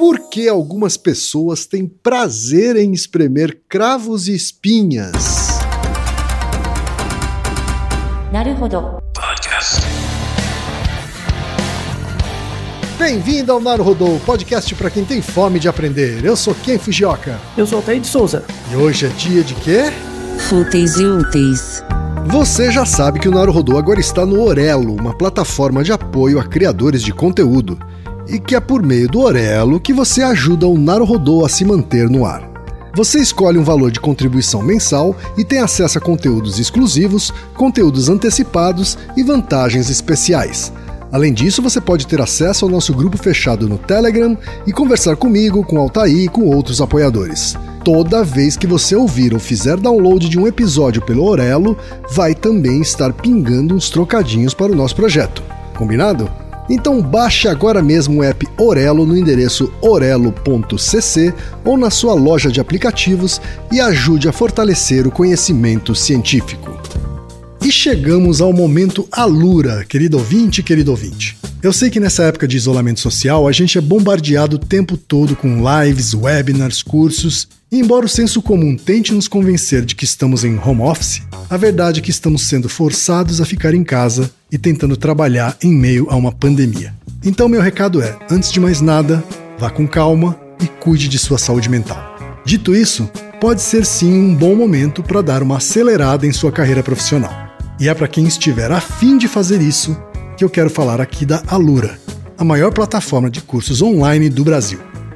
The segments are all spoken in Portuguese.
Por que algumas pessoas têm prazer em espremer cravos e espinhas? Naruhodo. Bem-vindo ao Naruhodô, podcast para quem tem fome de aprender. Eu sou Ken Fujioka. Eu sou Altair de Souza. E hoje é dia de quê? Fúteis e úteis. Você já sabe que o Naruhodô agora está no Orelo, uma plataforma de apoio a criadores de conteúdo. E que é por meio do Orelo que você ajuda o Naruhodô a se manter no ar. Você escolhe um valor de contribuição mensal e tem acesso a conteúdos exclusivos, conteúdos antecipados e vantagens especiais. Além disso, você pode ter acesso ao nosso grupo fechado no Telegram e conversar comigo, com Altair e com outros apoiadores. Toda vez que você ouvir ou fizer download de um episódio pelo Orelo, vai também estar pingando uns trocadinhos para o nosso projeto. Combinado? Então baixe agora mesmo o app Orelo no endereço orelo.cc ou na sua loja de aplicativos e ajude a fortalecer o conhecimento científico. E chegamos ao momento Alura, querido ouvinte, querido ouvinte. Eu sei que nessa época de isolamento social a gente é bombardeado o tempo todo com lives, webinars, cursos, embora o senso comum tente nos convencer de que estamos em home office, a verdade é que estamos sendo forçados a ficar em casa e tentando trabalhar em meio a uma pandemia. Então, meu recado é: antes de mais nada, vá com calma e cuide de sua saúde mental. Dito isso, pode ser sim um bom momento para dar uma acelerada em sua carreira profissional. E é para quem estiver afim de fazer isso que eu quero falar aqui da Alura, a maior plataforma de cursos online do Brasil.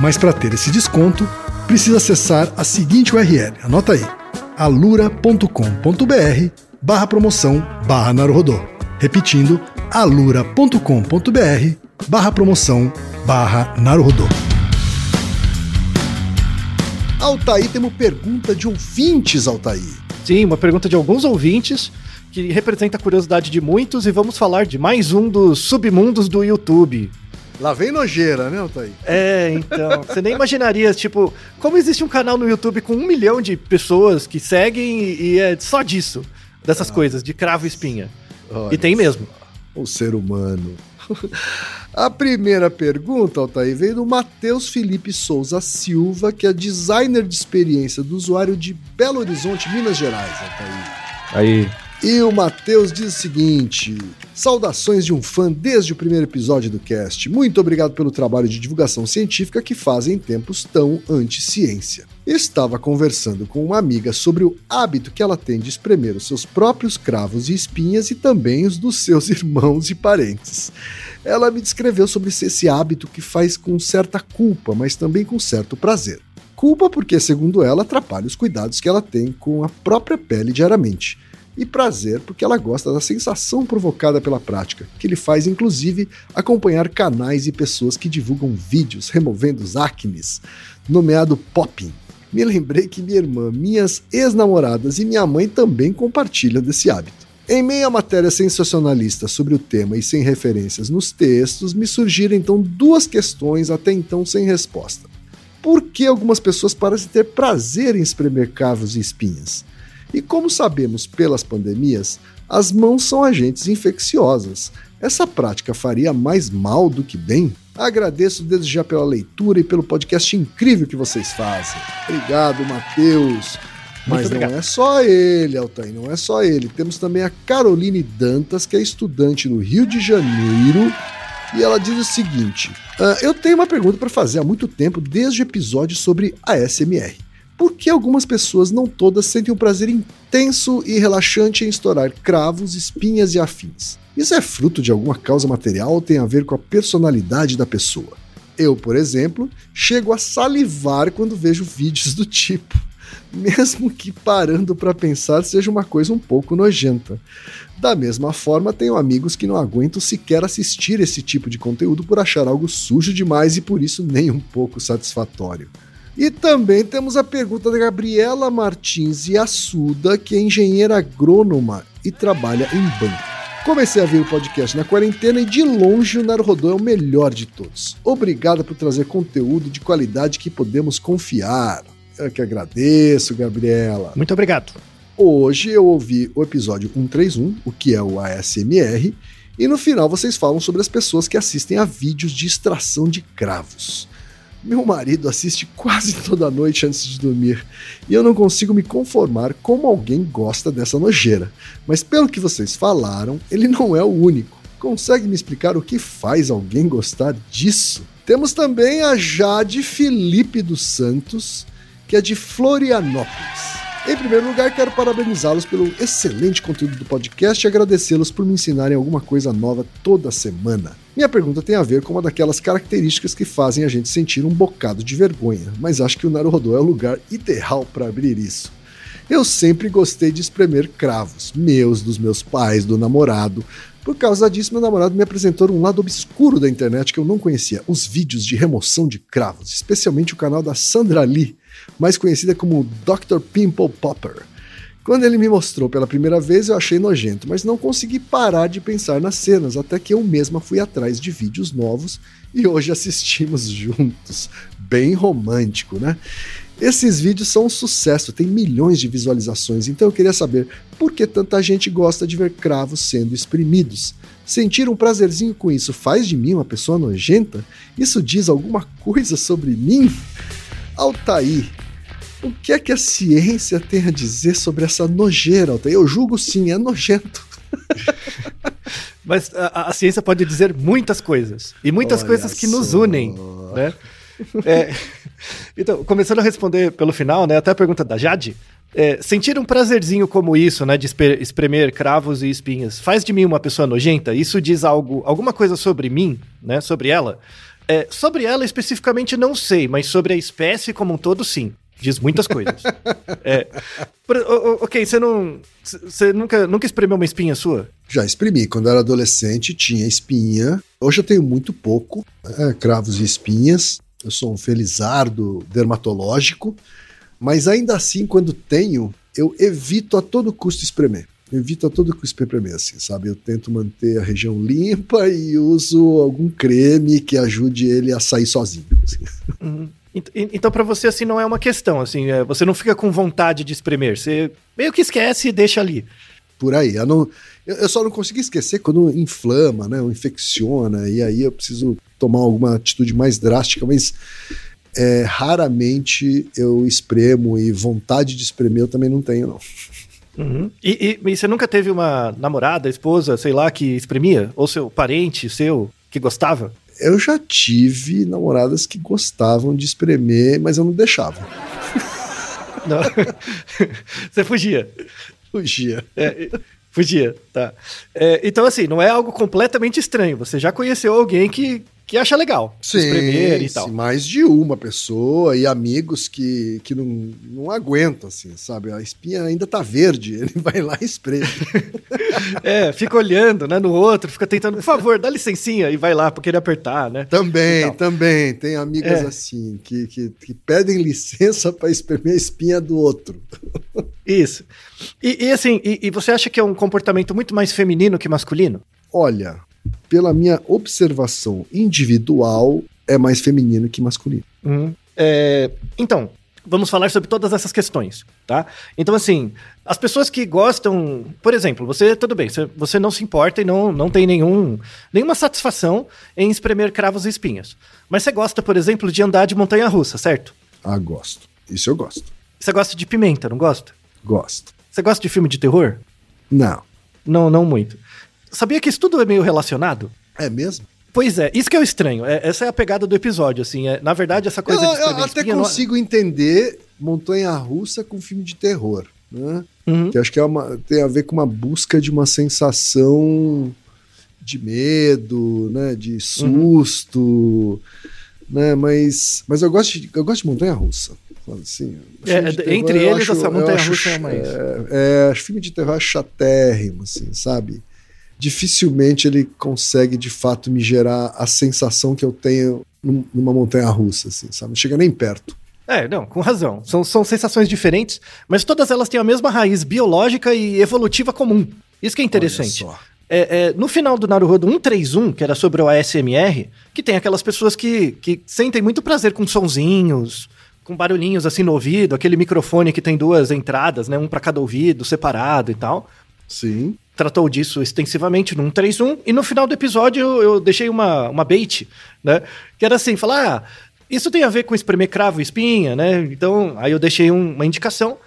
Mas para ter esse desconto, precisa acessar a seguinte URL, anota aí, alura.com.br barra promoção barra Naruhodô. Repetindo, alura.com.br barra promoção barra Naruhodô. Altair, temos pergunta de ouvintes, Altair. Sim, uma pergunta de alguns ouvintes que representa a curiosidade de muitos e vamos falar de mais um dos submundos do YouTube. Lá vem nojeira, né, Altair? É, então. você nem imaginaria, tipo, como existe um canal no YouTube com um milhão de pessoas que seguem e é só disso, dessas ah, coisas, de cravo e espinha. E tem mesmo. O ser humano. A primeira pergunta, Altair, veio do Matheus Felipe Souza Silva, que é designer de experiência do usuário de Belo Horizonte, Minas Gerais, Altair. Aí. E o Matheus diz o seguinte: Saudações de um fã desde o primeiro episódio do cast. Muito obrigado pelo trabalho de divulgação científica que fazem em tempos tão anti-ciência. Estava conversando com uma amiga sobre o hábito que ela tem de espremer os seus próprios cravos e espinhas e também os dos seus irmãos e parentes. Ela me descreveu sobre esse hábito que faz com certa culpa, mas também com certo prazer. Culpa porque, segundo ela, atrapalha os cuidados que ela tem com a própria pele diariamente. E prazer porque ela gosta da sensação provocada pela prática, que lhe faz inclusive acompanhar canais e pessoas que divulgam vídeos removendo os acnes, nomeado popping. Me lembrei que minha irmã, minhas ex-namoradas e minha mãe também compartilham desse hábito. Em meio a matéria sensacionalista sobre o tema e sem referências nos textos, me surgiram então duas questões até então sem resposta. Por que algumas pessoas parecem ter prazer em espremer cavos e espinhas? E como sabemos pelas pandemias, as mãos são agentes infecciosas. Essa prática faria mais mal do que bem? Agradeço desde já pela leitura e pelo podcast incrível que vocês fazem. Obrigado, Matheus. Mas não é só ele, Altair, não é só ele. Temos também a Caroline Dantas, que é estudante no Rio de Janeiro. E ela diz o seguinte: uh, Eu tenho uma pergunta para fazer há muito tempo, desde o episódio sobre a SMR. Por que algumas pessoas, não todas, sentem um prazer intenso e relaxante em estourar cravos, espinhas e afins? Isso é fruto de alguma causa material ou tem a ver com a personalidade da pessoa? Eu, por exemplo, chego a salivar quando vejo vídeos do tipo. mesmo que parando para pensar seja uma coisa um pouco nojenta. Da mesma forma, tenho amigos que não aguentam sequer assistir esse tipo de conteúdo por achar algo sujo demais e por isso nem um pouco satisfatório. E também temos a pergunta da Gabriela Martins Assuda, que é engenheira agrônoma e trabalha em banco. Comecei a ver o podcast na quarentena e de longe o Naruhodô é o melhor de todos. Obrigado por trazer conteúdo de qualidade que podemos confiar. Eu que agradeço, Gabriela. Muito obrigado. Hoje eu ouvi o episódio 131, o que é o ASMR, e no final vocês falam sobre as pessoas que assistem a vídeos de extração de cravos. Meu marido assiste quase toda noite antes de dormir e eu não consigo me conformar como alguém gosta dessa nojeira. Mas pelo que vocês falaram, ele não é o único. Consegue me explicar o que faz alguém gostar disso? Temos também a Jade Felipe dos Santos, que é de Florianópolis. Em primeiro lugar, quero parabenizá-los pelo excelente conteúdo do podcast e agradecê-los por me ensinarem alguma coisa nova toda semana. Minha pergunta tem a ver com uma daquelas características que fazem a gente sentir um bocado de vergonha, mas acho que o Naruhodô é o lugar ideal para abrir isso. Eu sempre gostei de espremer cravos, meus, dos meus pais, do namorado. Por causa disso, meu namorado me apresentou um lado obscuro da internet que eu não conhecia: os vídeos de remoção de cravos, especialmente o canal da Sandra Lee mais conhecida como Dr. Pimple Popper. Quando ele me mostrou pela primeira vez, eu achei nojento, mas não consegui parar de pensar nas cenas, até que eu mesma fui atrás de vídeos novos e hoje assistimos juntos. Bem romântico, né? Esses vídeos são um sucesso, tem milhões de visualizações, então eu queria saber por que tanta gente gosta de ver cravos sendo exprimidos. Sentir um prazerzinho com isso faz de mim uma pessoa nojenta? Isso diz alguma coisa sobre mim? Altair, o que é que a ciência tem a dizer sobre essa nojeira, Altair? Eu julgo sim, é nojento. Mas a, a, ciência pode dizer muitas coisas. E muitas Olha coisas que só. nos unem, né? É, então, começando a responder pelo final, né? Até a pergunta da Jade. É, sentir um prazerzinho como isso, né? De espremer cravos e espinhas, faz de mim uma pessoa nojenta? Isso diz algo, alguma coisa sobre mim, né? Sobre ela? É, sobre ela especificamente não sei, mas sobre a espécie como um todo, sim. Diz muitas coisas. é, ok, você não. Você nunca, nunca espremeu uma espinha sua? Já exprimi. Quando era adolescente, tinha espinha. Hoje eu tenho muito pouco, né, cravos e espinhas. Eu sou um felizardo dermatológico. Mas ainda assim, quando tenho, eu evito a todo custo espremer evito a todo custo PPM, assim, sabe? Eu tento manter a região limpa e uso algum creme que ajude ele a sair sozinho. Assim. Uhum. Então, para você, assim, não é uma questão, assim, é, você não fica com vontade de espremer, você meio que esquece e deixa ali. Por aí. Eu, não, eu só não consigo esquecer quando inflama, né, ou infecciona, e aí eu preciso tomar alguma atitude mais drástica, mas é, raramente eu espremo e vontade de espremer eu também não tenho, não. Uhum. E, e, e, você nunca teve uma namorada, esposa, sei lá, que espremia? Ou seu parente seu que gostava? Eu já tive namoradas que gostavam de espremer, mas eu não deixava. Não. você fugia. Fugia. É, fugia, tá. É, então, assim, não é algo completamente estranho. Você já conheceu alguém que, que acha legal. Sim, e tal. Mais de uma pessoa e amigos que, que não, não aguentam, assim, sabe? A espinha ainda tá verde, ele vai lá e espreme. é, fica olhando, né, no outro, fica tentando, por favor, dá licencinha e vai lá pra querer apertar, né? Também, também. Tem amigas é. assim, que, que, que, pedem licença para espremer a espinha do outro. Isso. E, e assim, e, e você acha que é um comportamento muito mais feminino que masculino? Olha, pela minha observação individual, é mais feminino que masculino. Uhum. É, então, vamos falar sobre todas essas questões, tá? Então, assim, as pessoas que gostam, por exemplo, você, tudo bem, você, você não se importa e não, não tem nenhum, nenhuma satisfação em espremer cravos e espinhas. Mas você gosta, por exemplo, de andar de montanha-russa, certo? Ah, gosto. Isso eu gosto. Você gosta de pimenta, não gosta? Gosto. Você gosta de filme de terror? Não. Não, não muito. Sabia que isso tudo é meio relacionado? É mesmo? Pois é, isso que é o estranho. É, essa é a pegada do episódio, assim. É, na verdade, essa coisa eu, de Eu até consigo não... entender montanha-russa com filme de terror, né? Uhum. Que acho que é uma, tem a ver com uma busca de uma sensação de medo, né? De susto, uhum. né? Mas, mas eu gosto de, eu gosto de montanha-russa. Assim, É, terror, entre eles, essa eu montanha-russa acho- é mais- É, é, acho filme de terror é chatérrimo, assim, sabe? Dificilmente ele consegue, de fato, me gerar a sensação que eu tenho num- numa montanha russa, assim, sabe? Não chega nem perto. É, não, com razão. São, são sensações diferentes, mas todas elas têm a mesma raiz biológica e evolutiva comum. Isso que é interessante. É, é, no final do Naruhodo 131, que era sobre o ASMR, que tem aquelas pessoas que, que sentem muito prazer com sonzinhos, com barulhinhos assim no ouvido, aquele microfone que tem duas entradas, né, um para cada ouvido, separado e tal. Sim. Tratou disso extensivamente no 131, e no final do episódio eu, eu deixei uma, uma bait, né, que era assim, falar, ah, isso tem a ver com espremer cravo e espinha, né, então aí eu deixei um- uma indicação,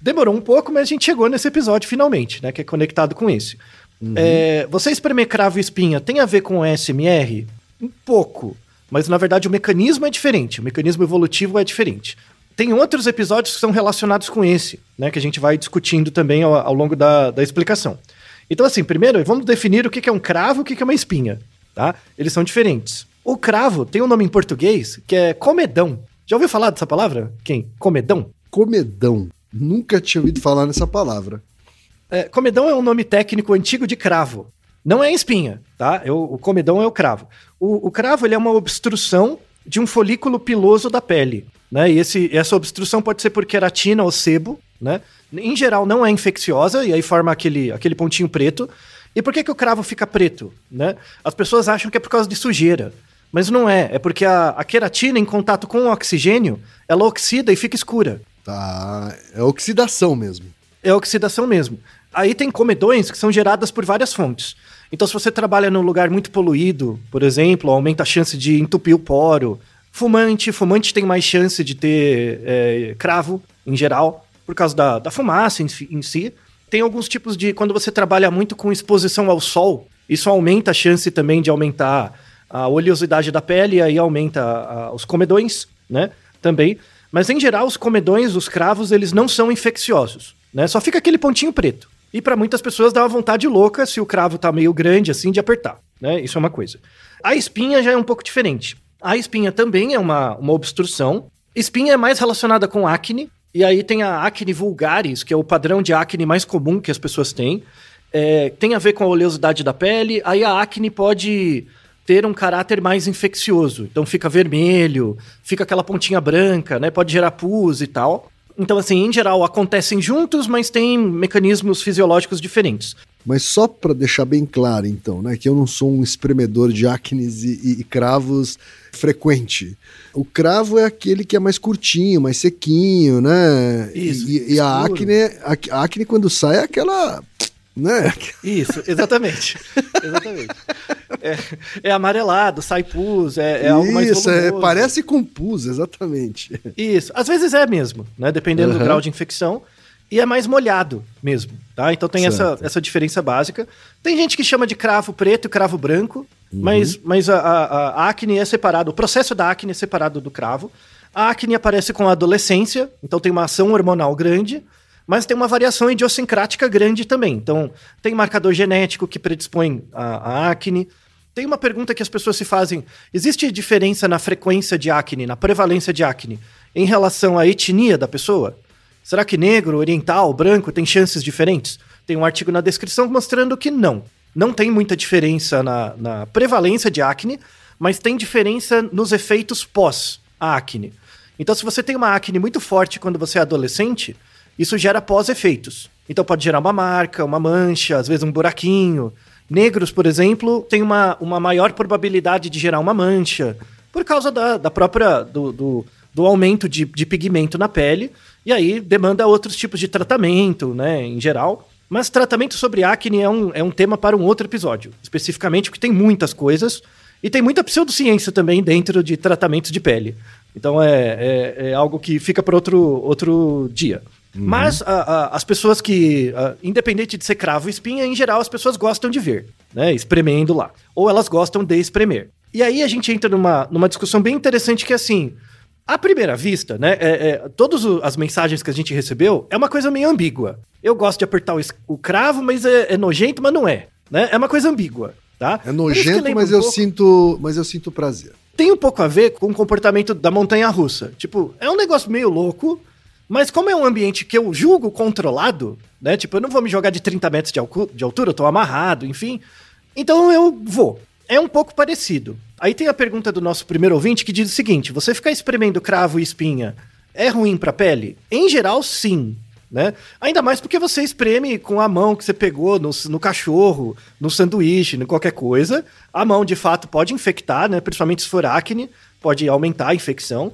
demorou um pouco, mas a gente chegou nesse episódio finalmente, né, que é conectado com esse. É, você espremer cravo e espinha tem a ver com o SMR? Um pouco. Mas na verdade o mecanismo é diferente. O mecanismo evolutivo é diferente. Tem outros episódios que são relacionados com esse, né? Que a gente vai discutindo também ao, ao longo da, da explicação. Então, assim, primeiro vamos definir o que é um cravo e o que é uma espinha. Tá? Eles são diferentes. O cravo tem um nome em português que é comedão. Já ouviu falar dessa palavra? Quem? Comedão? Comedão. Nunca tinha ouvido falar nessa palavra. É, comedão é um nome técnico antigo de cravo. Não é espinha, tá? O, o comedão é o cravo. O, o cravo ele é uma obstrução de um folículo piloso da pele, né? E esse, essa obstrução pode ser por queratina ou sebo, né? Em geral não é infecciosa e aí forma aquele, aquele pontinho preto. E por que, que o cravo fica preto, né? As pessoas acham que é por causa de sujeira. Mas não é, é porque a, a queratina em contato com o oxigênio, ela oxida e fica escura. Tá. É oxidação mesmo. É oxidação mesmo. Aí tem comedões que são geradas por várias fontes. Então, se você trabalha num lugar muito poluído, por exemplo, aumenta a chance de entupir o poro. Fumante, fumante tem mais chance de ter é, cravo, em geral, por causa da, da fumaça em, si- em si. Tem alguns tipos de. Quando você trabalha muito com exposição ao sol, isso aumenta a chance também de aumentar a oleosidade da pele, e aí aumenta a- os comedões, né? Também. Mas em geral, os comedões, os cravos, eles não são infecciosos, né? Só fica aquele pontinho preto. E para muitas pessoas dá uma vontade louca se o cravo tá meio grande assim de apertar, né? Isso é uma coisa. A espinha já é um pouco diferente. A espinha também é uma, uma obstrução. Espinha é mais relacionada com acne, e aí tem a acne vulgaris, que é o padrão de acne mais comum que as pessoas têm. É, tem a ver com a oleosidade da pele, aí a acne pode ter um caráter mais infeccioso. Então fica vermelho, fica aquela pontinha branca, né? Pode gerar pus e tal. Então, assim, em geral, acontecem juntos, mas tem mecanismos fisiológicos diferentes. Mas só para deixar bem claro, então, né, que eu não sou um espremedor de acnes e, e- cravos frequente. O cravo é aquele que é mais curtinho, mais sequinho, né? Isso, E, e a acne, a, a acne quando sai é aquela, né? Isso, exatamente. exatamente. É, é amarelado, sai pus, é, é algo mais Isso, é, parece com pus, exatamente. Isso, às vezes é mesmo, né? Dependendo do Aham. grau de infecção. E é mais molhado mesmo, tá? Então tem essa, Certo. essa diferença básica. Tem gente que chama de cravo preto e cravo branco, mas, mas a, a- a acne é separado, o processo da acne é separado do cravo. A acne aparece com a adolescência, então tem uma ação hormonal grande, mas tem uma variação idiosincrática grande também. Então tem marcador genético que predispõe a, a acne. Tem uma pergunta que as pessoas se fazem: existe diferença na frequência de acne, na prevalência de acne, em relação à etnia da pessoa? Será que negro, oriental, branco tem chances diferentes? Tem um artigo na descrição mostrando que não. Não tem muita diferença na, na prevalência de acne, mas tem diferença nos efeitos pós-acne. Então, se você tem uma acne muito forte quando você é adolescente, isso gera pós-efeitos. Então, pode gerar uma marca, uma mancha, às vezes um buraquinho. Negros, por exemplo, têm uma, uma maior probabilidade de gerar uma mancha, por causa da, da própria. do, do, do aumento de, de pigmento na pele. E aí demanda outros tipos de tratamento, né, em geral. Mas tratamento sobre acne é um, é um tema para um outro episódio, especificamente porque tem muitas coisas e tem muita pseudociência também dentro de tratamentos de pele. Então é, é, é algo que fica para outro, outro dia. Mas a- a- as pessoas que, a, independente de ser cravo ou espinha, em geral as pessoas gostam de ver, né? Espremendo lá. Ou elas gostam de espremer. E aí a gente entra numa, numa discussão bem interessante que é assim. À primeira vista, né? É, é, todas as mensagens que a gente recebeu é uma coisa meio ambígua. Eu gosto de apertar o, o cravo, mas é, é nojento, mas não é. Né? É uma coisa ambígua, tá? É nojento, lembra mas um eu pouco- sinto, mas eu sinto prazer. tem um pouco a ver com o comportamento da montanha russa. Tipo, é um negócio meio louco, mas como é um ambiente que eu julgo controlado, né? Tipo, eu não vou me jogar de 30 metros de, de altura, eu tô amarrado, enfim. Então eu vou. É um pouco parecido. Aí tem a pergunta do nosso primeiro ouvinte que diz o seguinte: você ficar espremendo cravo e espinha é ruim para a pele? Em geral, sim. Né? Ainda mais porque você espreme com a mão que você pegou no, no cachorro, no sanduíche, em qualquer coisa. A mão, de fato, pode infectar, né? principalmente se for acne, pode aumentar a infecção.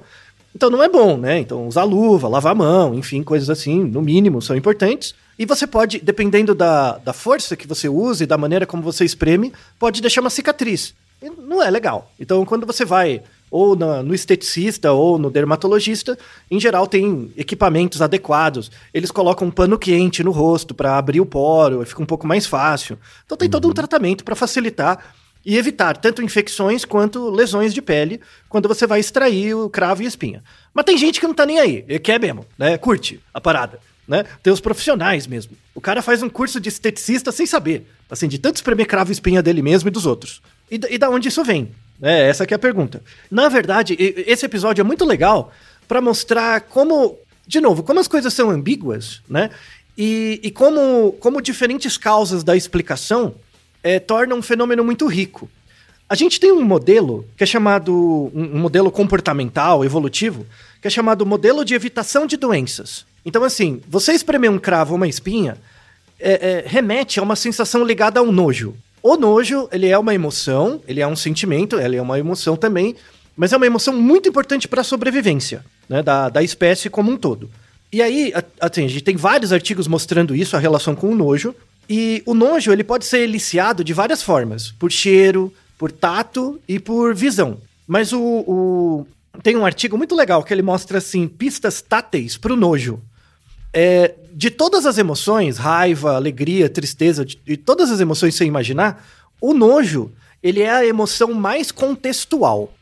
Então não é bom, né? Então usar luva, lavar a mão, enfim, coisas assim, no mínimo, são importantes. E você pode, dependendo da, da força que você usa e da maneira como você espreme, pode deixar uma cicatriz. E não é legal. Então, quando você vai ou na, no esteticista ou no dermatologista, em geral tem equipamentos adequados. Eles colocam um pano quente no rosto para abrir o poro, fica um pouco mais fácil. Então tem todo um uhum. tratamento para facilitar e evitar tanto infecções quanto lesões de pele quando você vai extrair o cravo e espinha. Mas tem gente que não tá nem aí, quer mesmo, né? Curte a parada. Né? Tem os profissionais mesmo. O cara faz um curso de esteticista sem saber, assim, de tanto espremer cravo e espinha dele mesmo e dos outros. E, e da onde isso vem? É, essa que é a pergunta. Na verdade, esse episódio é muito legal para mostrar como, de novo, como as coisas são ambíguas, né? E, e como, como diferentes causas da explicação é, tornam um fenômeno muito rico. A gente tem um modelo que é chamado um modelo comportamental, evolutivo, que é chamado modelo de evitação de doenças. Então, assim, você espremer um cravo ou uma espinha é, é, remete a uma sensação ligada ao nojo. O nojo, ele é uma emoção, ele é um sentimento, ele é uma emoção também, mas é uma emoção muito importante para a sobrevivência né, da, da espécie como um todo. E aí, assim, a gente tem vários artigos mostrando isso, a relação com o nojo. E o nojo, ele pode ser eliciado de várias formas. Por cheiro, por tato e por visão. Mas o, o... tem um artigo muito legal que ele mostra, assim, pistas táteis para o nojo. É, de todas as emoções, raiva, alegria, tristeza, de, de todas as emoções sem imaginar, o nojo, ele é a emoção mais contextual.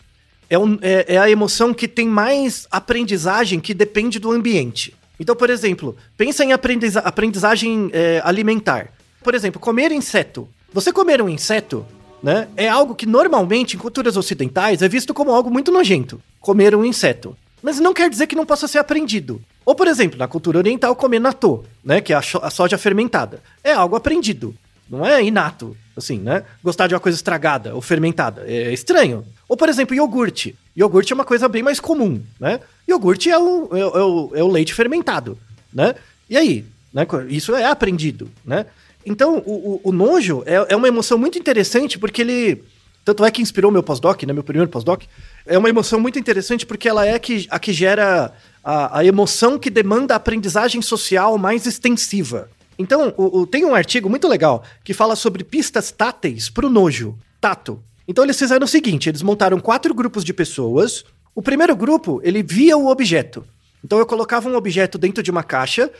É, um, é, é, a emoção que tem mais aprendizagem que depende do ambiente. Então, por exemplo, pensa em aprendiza aprendizagem é, alimentar. Por exemplo, comer inseto. Você comer um inseto, né, é algo que normalmente em culturas ocidentais é visto como algo muito nojento. Comer um inseto. Mas não quer dizer que não possa ser aprendido. Ou, por exemplo, na cultura oriental, comer natô, né? Que é a, soja fermentada. É algo aprendido. Não é inato, assim, né? Gostar de uma coisa estragada ou fermentada. É estranho. Ou, por exemplo, iogurte. Iogurte é uma coisa bem mais comum, né? Iogurte é o, é o, é o leite fermentado, né? E aí? Né? Isso é aprendido, né? Então, o, o, o nojo é, é uma emoção muito interessante porque ele tanto é que inspirou meu pós-doc, né, meu primeiro pós-doc. É uma emoção muito interessante porque ela é que, a que gera a, a emoção que demanda a aprendizagem social mais extensiva. Então, o, o, tem um artigo muito legal que fala sobre pistas táteis para o nojo, tato. Então eles fizeram o seguinte, eles montaram quatro grupos de pessoas. O primeiro grupo, ele via o objeto. Então eu colocava um objeto dentro de uma caixa,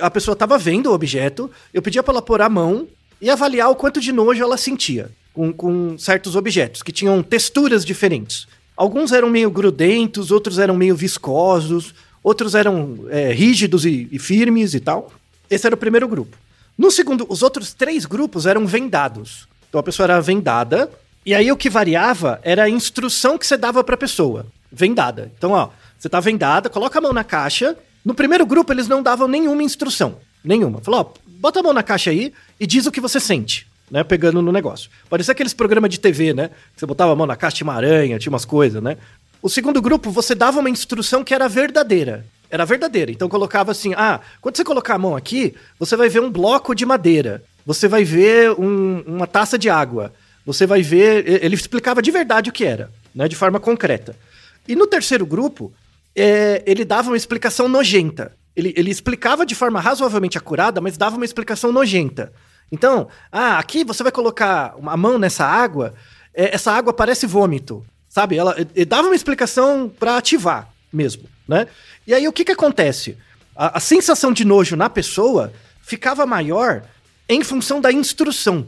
a pessoa estava vendo o objeto, eu pedia para ela pôr a mão e avaliar o quanto de nojo ela sentia com, com certos objetos, que tinham texturas diferentes. Alguns eram meio grudentos, outros eram meio viscosos, outros eram é, rígidos e, e firmes e tal. Esse era o primeiro grupo. No segundo, os outros três grupos eram vendados. Então a pessoa era vendada, e aí o que variava era a instrução que você dava para a pessoa, vendada. Então, ó, você tá vendada, coloca a mão na caixa. No primeiro grupo eles não davam nenhuma instrução, nenhuma. Falou, ó, bota a mão na caixa aí e diz o que você sente né? Pegando no negócio. Parecia aqueles programas de TV, né? Você botava a mão na caixa, tinha uma aranha, tinha umas coisas, né? O segundo grupo, você dava uma instrução que era verdadeira. Era verdadeira. Então colocava assim: ah, quando você colocar a mão aqui, você vai ver um bloco de madeira. Você vai ver um, uma taça de água. Você vai ver. Ele explicava de verdade o que era, né? De forma concreta. E no terceiro grupo, é, ele dava uma explicação nojenta. Ele, ele explicava de forma razoavelmente acurada, mas dava uma explicação nojenta. Então, ah, aqui você vai colocar a mão nessa água, é, essa água parece vômito, sabe? Ela dava uma explicação para ativar mesmo, né? E aí o que que acontece? A, a sensação de nojo na pessoa ficava maior em função da instrução.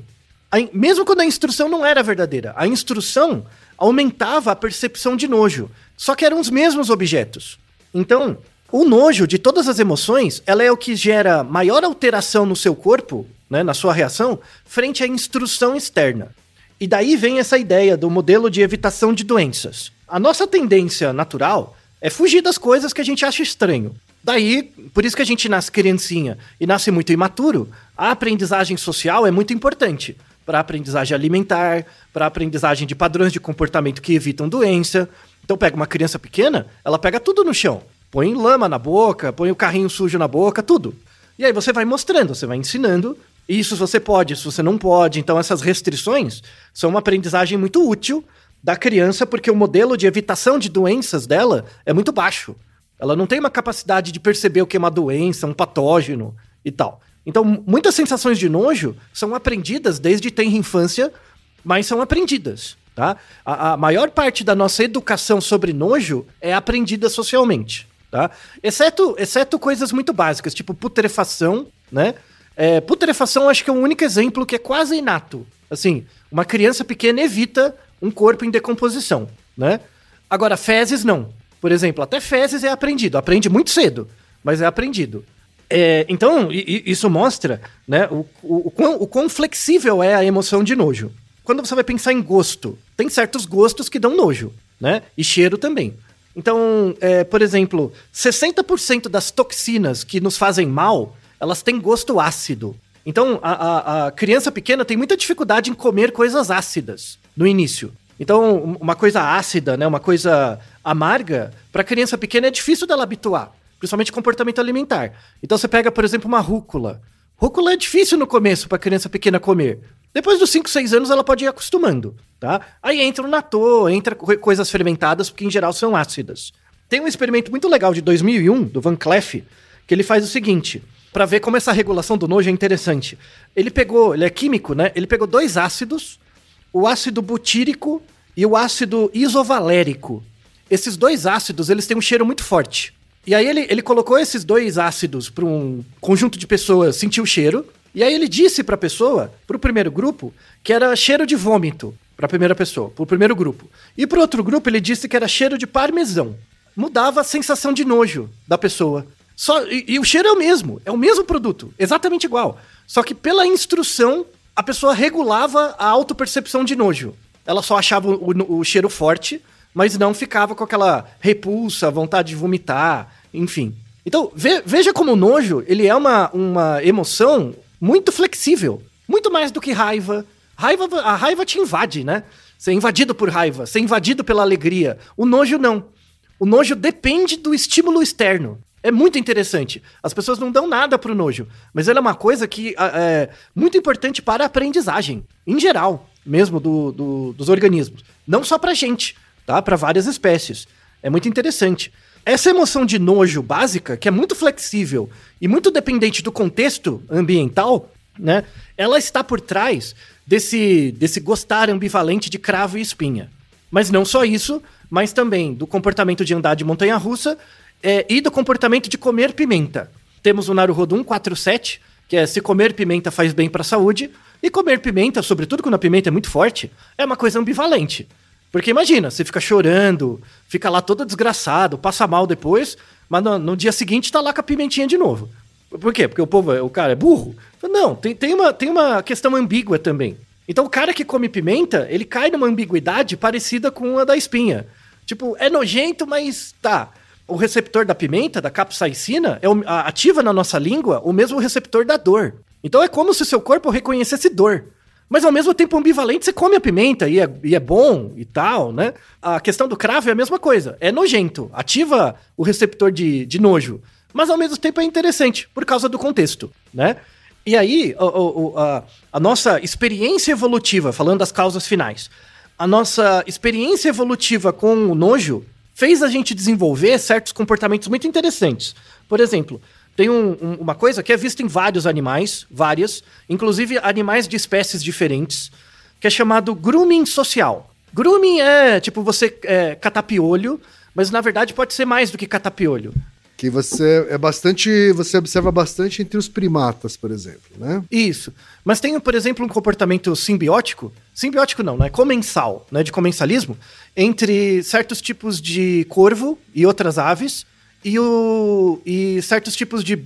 A, mesmo quando a instrução não era verdadeira, a instrução aumentava a percepção de nojo. Só que eram os mesmos objetos. Então, o nojo de todas as emoções, ela é o que gera maior alteração no seu corpo né, na sua reação, frente à instrução externa. E daí vem essa ideia do modelo de evitação de doenças. A nossa tendência natural é fugir das coisas que a gente acha estranho. Daí, por isso que a gente nasce criancinha e nasce muito imaturo, a aprendizagem social é muito importante para aprendizagem alimentar, para aprendizagem de padrões de comportamento que evitam doença. Então pega uma criança pequena, ela pega tudo no chão, põe lama na boca, põe o carrinho sujo na boca, tudo. E aí você vai mostrando, você vai ensinando isso você pode, isso você não pode. Então essas restrições são uma aprendizagem muito útil da criança porque o modelo de evitação de doenças dela é muito baixo. Ela não tem uma capacidade de perceber o que é uma doença, um patógeno e tal. Então, muitas sensações de nojo são aprendidas desde tenra infância, mas são aprendidas, tá? A, a, maior parte da nossa educação sobre nojo é aprendida socialmente, tá? Exceto, exceto coisas muito básicas, tipo putrefação, né? É, putrefação acho que é o único exemplo que é quase inato. Assim, uma criança pequena evita um corpo em decomposição, né? Agora, fezes não. Por exemplo, até fezes é aprendido. Aprende muito cedo, mas é aprendido. É, então, isso mostra né, o, o, o, quão, o quão flexível é a emoção de nojo. Quando você vai pensar em gosto, tem certos gostos que dão nojo, né? E cheiro também. Então, é, por exemplo, 60% das toxinas que nos fazem mal, elas têm gosto ácido. Então, a, a, a, criança pequena tem muita dificuldade em comer coisas ácidas no início. Então, uma coisa ácida, né, uma coisa amarga, para criança pequena é difícil dela habituar principalmente comportamento alimentar. Então você pega, por exemplo, uma rúcula. Rúcula é difícil no começo para criança pequena comer. Depois dos 5, 6 anos ela pode ir acostumando, tá? Aí entra o natô, entra coisas fermentadas, porque em geral são ácidas. Tem um experimento muito legal de 2001, do Van Cleef, que ele faz o seguinte, para ver como essa regulação do nojo é interessante. Ele pegou, ele é químico, né? Ele pegou dois ácidos, o ácido butírico e o ácido isovalérico. Esses dois ácidos, eles têm um cheiro muito forte. E aí ele, ele colocou esses dois ácidos para um conjunto de pessoas sentir o cheiro. E aí ele disse para a pessoa, para o primeiro grupo, que era cheiro de vômito para a primeira pessoa, para o primeiro grupo. E para o outro grupo ele disse que era cheiro de parmesão. Mudava a sensação de nojo da pessoa. Só e, e o cheiro é o mesmo, é o mesmo produto, exatamente igual. Só que pela instrução a pessoa regulava a autopercepção de nojo. Ela só achava o, o, o cheiro forte mas não ficava com aquela repulsa, vontade de vomitar, enfim. Então, ve veja como o nojo, ele é uma, uma emoção muito flexível, muito mais do que raiva. Raiva, a raiva te invade, né? Você é invadido por raiva, você é invadido pela alegria. O nojo não. O nojo depende do estímulo externo. É muito interessante. As pessoas não dão nada pro nojo, mas ele é uma coisa que é muito importante para a aprendizagem, em geral, mesmo do, do, dos organismos. Não só pra gente tá? Para várias espécies. É muito interessante. Essa emoção de nojo básica, que é muito flexível e muito dependente do contexto ambiental, né? Ela está por trás desse, desse gostar ambivalente de cravo e espinha. Mas não só isso, mas também do comportamento de andar de montanha-russa é, e do comportamento de comer pimenta. Temos o Naruhodo 147, que é se comer pimenta faz bem para a saúde, e comer pimenta, sobretudo quando a pimenta é muito forte, é uma coisa ambivalente. Porque imagina, você fica chorando, fica lá todo desgraçado, passa mal depois, mas no, no, dia seguinte tá lá com a pimentinha de novo. Por quê? Porque o povo, o cara é burro? Não, tem, tem, uma, tem uma questão ambígua também. Então o cara que come pimenta, ele cai numa ambiguidade parecida com a da espinha. Tipo, é nojento, mas tá. O receptor da pimenta, da capsaicina, é ativa na nossa língua o mesmo receptor da dor. Então é como se o seu corpo reconhecesse dor. Mas ao mesmo tempo ambivalente, você come a pimenta e é, e é bom e tal, né? A questão do cravo é a mesma coisa. É nojento, ativa o receptor de, de nojo. Mas ao mesmo tempo é interessante, por causa do contexto, né? E aí, a, a, a nossa experiência evolutiva, falando das causas finais, a nossa experiência evolutiva com o nojo fez a gente desenvolver certos comportamentos muito interessantes. Por exemplo, tem um, um, uma coisa que é vista em vários animais, várias, inclusive animais de espécies diferentes, que é chamado grooming social. Grooming é tipo você é, catar piolho, mas na verdade pode ser mais do que catar piolho. Que você é bastante. Você observa bastante entre os primatas, por exemplo, né? Isso. Mas tem, por exemplo, um comportamento simbiótico. Simbiótico não, né? Comensal, né? De comensalismo, entre certos tipos de corvo e outras aves e, o, e certos tipos de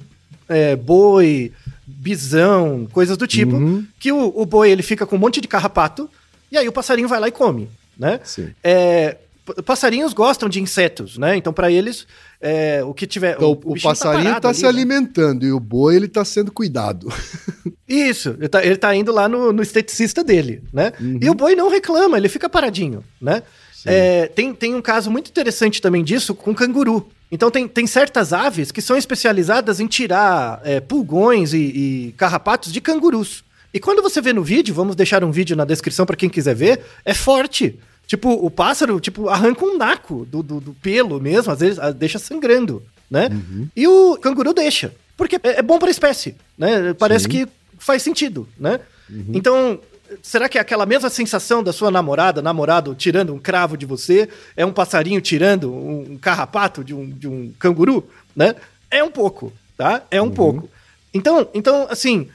é, boi, bisão, coisas do tipo, uhum. que o, o boi ele fica com um monte de carrapato, E aí o passarinho vai lá e come, né? É, passarinhos gostam de insetos, né? Então para eles é, o que tiver Então, o, bichinho passarinho parado está ali, se né? alimentando e o boi ele está sendo cuidado. Isso, ele tá, ele tá indo lá no, no esteticista dele, né? E o boi não reclama, ele fica paradinho, né? É, tem, tem um caso muito interessante também disso com canguru. Então tem, tem certas aves que são especializadas em tirar é, pulgões e, e carrapatos de cangurus. E quando você vê no vídeo, vamos deixar um vídeo na descrição para quem quiser ver, é forte. Tipo, o pássaro, tipo, arranca um naco do, do, do pelo mesmo, às vezes deixa sangrando, né? E o canguru deixa. Porque é, é bom para a espécie, né? Parece Sim. que faz sentido, né? Então, será que é aquela mesma sensação da sua namorada, namorado tirando um cravo de você, é um passarinho tirando um, um carrapato de um, de um canguru, né? É um pouco, tá? É um pouco. Então, então assim,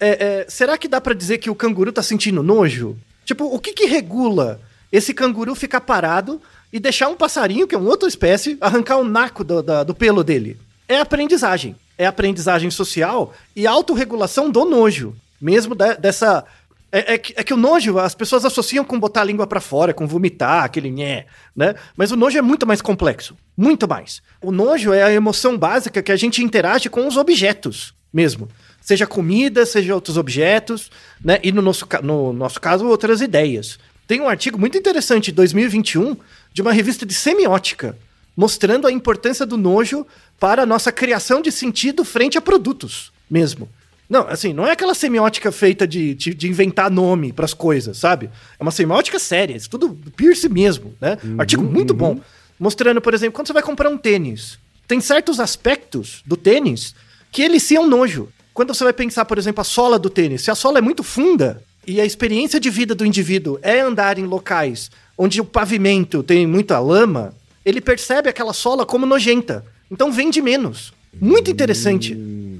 é, é, será que dá pra dizer que o canguru tá sentindo nojo? Tipo, o que que regula esse canguru ficar parado e deixar um passarinho, que é uma outra espécie, arrancar o naco do, da- do pelo dele? É aprendizagem. É aprendizagem social e autorregulação do nojo. Mesmo da- dessa. É, é que, é que o nojo, as pessoas associam com botar a língua pra fora, com vomitar, aquele nhé, né? Mas o nojo é muito mais complexo. Muito mais. O nojo é a emoção básica que a gente interage com os objetos mesmo. Seja comida, seja outros objetos, né? E no nosso, no nosso caso, outras ideias. Tem um artigo muito interessante de 2021 de uma revista de semiótica mostrando a importância do nojo para a nossa criação de sentido frente a produtos mesmo. Não, assim, não é aquela semiótica feita de, de, de inventar nome para as coisas, sabe? É uma semiótica séria, isso tudo do Pierce mesmo, né? Artigo muito bom. Mostrando, por exemplo, quando você vai comprar um tênis, tem certos aspectos do tênis que eliciam nojo. Quando você vai pensar, por exemplo, a sola do tênis, se a sola é muito funda e a experiência de vida do indivíduo é andar em locais onde o pavimento tem muita lama, ele percebe aquela sola como nojenta. Então vende menos. Muito interessante.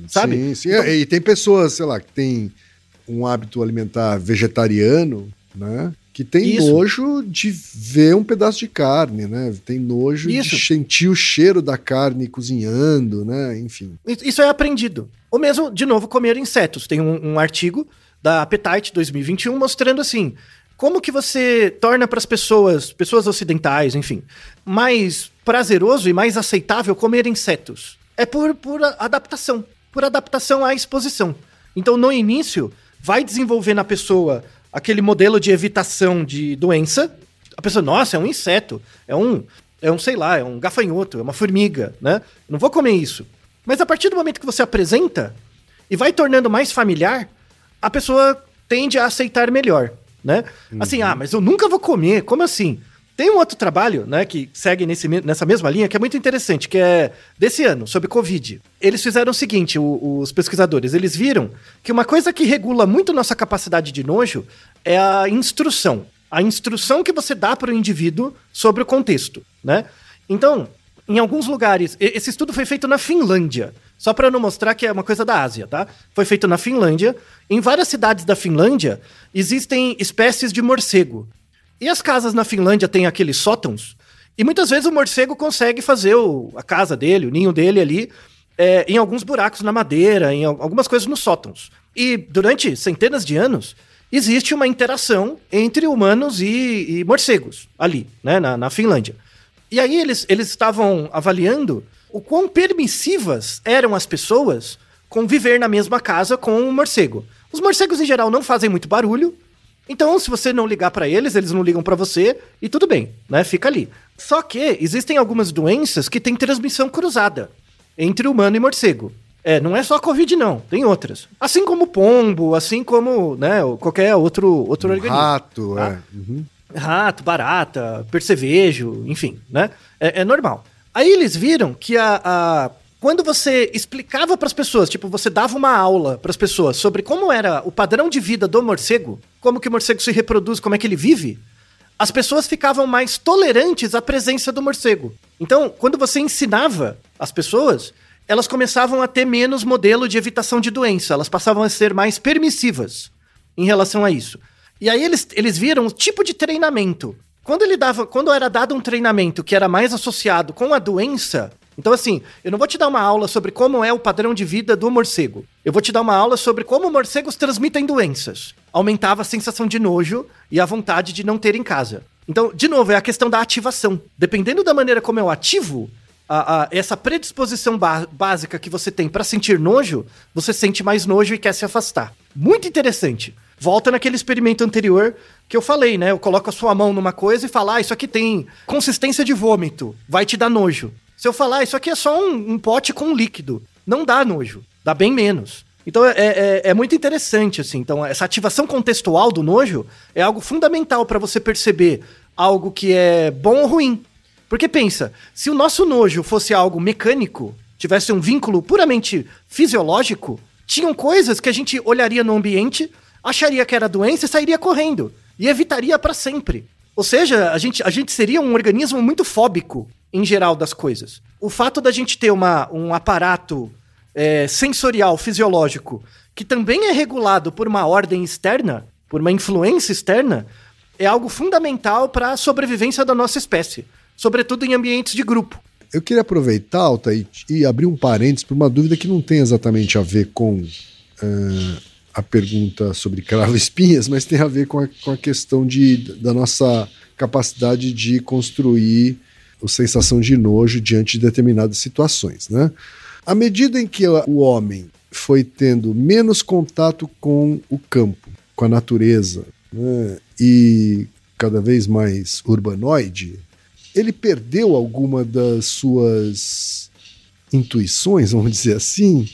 Sabe? Sim, sim. Então- É, E tem pessoas, sei lá, que tem um hábito alimentar vegetariano, né? Que tem Isso. nojo de ver um pedaço de carne, né? Tem nojo Isso. de sentir o cheiro da carne cozinhando, né? Enfim. Isso é aprendido. Ou mesmo, de novo, comer insetos. Tem um, um artigo da Appetite 2021 mostrando assim como que você torna para as pessoas, pessoas ocidentais, enfim, mais prazeroso e mais aceitável comer insetos. É por, por adaptação, por adaptação à exposição. Então, no início, vai desenvolver na pessoa aquele modelo de evitação de doença. A pessoa, nossa, é um inseto, é um, é um, sei lá, é um gafanhoto, é uma formiga, né? Eu não vou comer isso. Mas a partir do momento que você apresenta e vai tornando mais familiar, a pessoa tende a aceitar melhor, né? Assim, ah, mas eu nunca vou comer, como assim? Tem um outro trabalho, né, que segue nesse, nessa mesma linha, que é muito interessante, que é desse ano, sobre Covid. Eles fizeram o seguinte, o- os pesquisadores, eles viram que uma coisa que regula muito nossa capacidade de nojo é a instrução. A instrução que você dá para o indivíduo sobre o contexto, né? Então, em alguns lugares, esse estudo foi feito na Finlândia, só para não mostrar que é uma coisa da Ásia, tá? Foi feito na Finlândia. Em várias cidades da Finlândia existem espécies de morcego. E as casas na Finlândia têm aqueles sótãos, e muitas vezes o morcego consegue fazer o- a casa dele, o ninho dele ali, é, em alguns buracos na madeira, em al- algumas coisas nos sótãos. E durante centenas de anos, existe uma interação entre humanos e, e morcegos ali, né, na, na Finlândia. E aí eles, eles estavam avaliando o quão permissivas eram as pessoas com viver na mesma casa com um morcego. Os morcegos, em geral, não fazem muito barulho, então, se você não ligar pra eles, eles não ligam pra você e tudo bem, né? Fica ali. Só que existem algumas doenças que têm transmissão cruzada entre humano e morcego. É, não é só a Covid, não. Tem outras. Assim como pombo, assim como, né, qualquer outro, outro Um organismo. rato, tá? é. Uhum. Rato, barata, percevejo, enfim, né? É, é normal. Aí eles viram que a, a- quando você explicava para as pessoas, tipo, você dava uma aula para as pessoas sobre como era o padrão de vida do morcego, como que o morcego se reproduz, como é que ele vive, as pessoas ficavam mais tolerantes à presença do morcego. Então, quando você ensinava as pessoas, elas começavam a ter menos modelo de evitação de doença, elas passavam a ser mais permissivas em relação a isso. E aí eles, eles viram o tipo de treinamento. Quando ele dava, quando era dado um treinamento que era mais associado com a doença, então assim, eu não vou te dar uma aula sobre como é o padrão de vida do morcego. Eu vou te dar uma aula sobre como morcegos transmitem doenças. aumentava a sensação de nojo e a vontade de não ter em casa. Então, de novo, é a questão da ativação. Dependendo da maneira como eu ativo, a, a, essa predisposição básica que você tem para sentir nojo, você sente mais nojo e quer se afastar. Muito interessante. Volta naquele experimento anterior que eu falei, né? Eu coloco a sua mão numa coisa e falo, ah, isso aqui tem consistência de vômito, vai te dar nojo. Se eu falar, isso aqui é só um, um pote com líquido, não dá nojo, dá bem menos. Então é, é, é, muito interessante, assim. Então, essa ativação contextual do nojo é algo fundamental para você perceber algo que é bom ou ruim. Porque pensa, se o nosso nojo fosse algo mecânico, tivesse um vínculo puramente fisiológico, tinham coisas que a gente olharia no ambiente, acharia que era doença e sairia correndo. E evitaria para sempre. Ou seja, a gente, a gente seria um organismo muito fóbico em geral das coisas. O fato da gente ter uma, um aparato é, sensorial, fisiológico, que também é regulado por uma ordem externa, por uma influência externa, é algo fundamental para a sobrevivência da nossa espécie, sobretudo em ambientes de grupo. Eu queria aproveitar, Alta, e, e abrir um parênteses para uma dúvida que não tem exatamente a ver com uh, a pergunta sobre cravo espinhas, mas tem a ver com a, com a questão de, da nossa capacidade de construir a sensação de nojo diante de determinadas situações, né? À medida em que o homem foi tendo menos contato com o campo, com a natureza, né, e cada vez mais urbanoide, ele perdeu alguma das suas intuições, vamos dizer assim,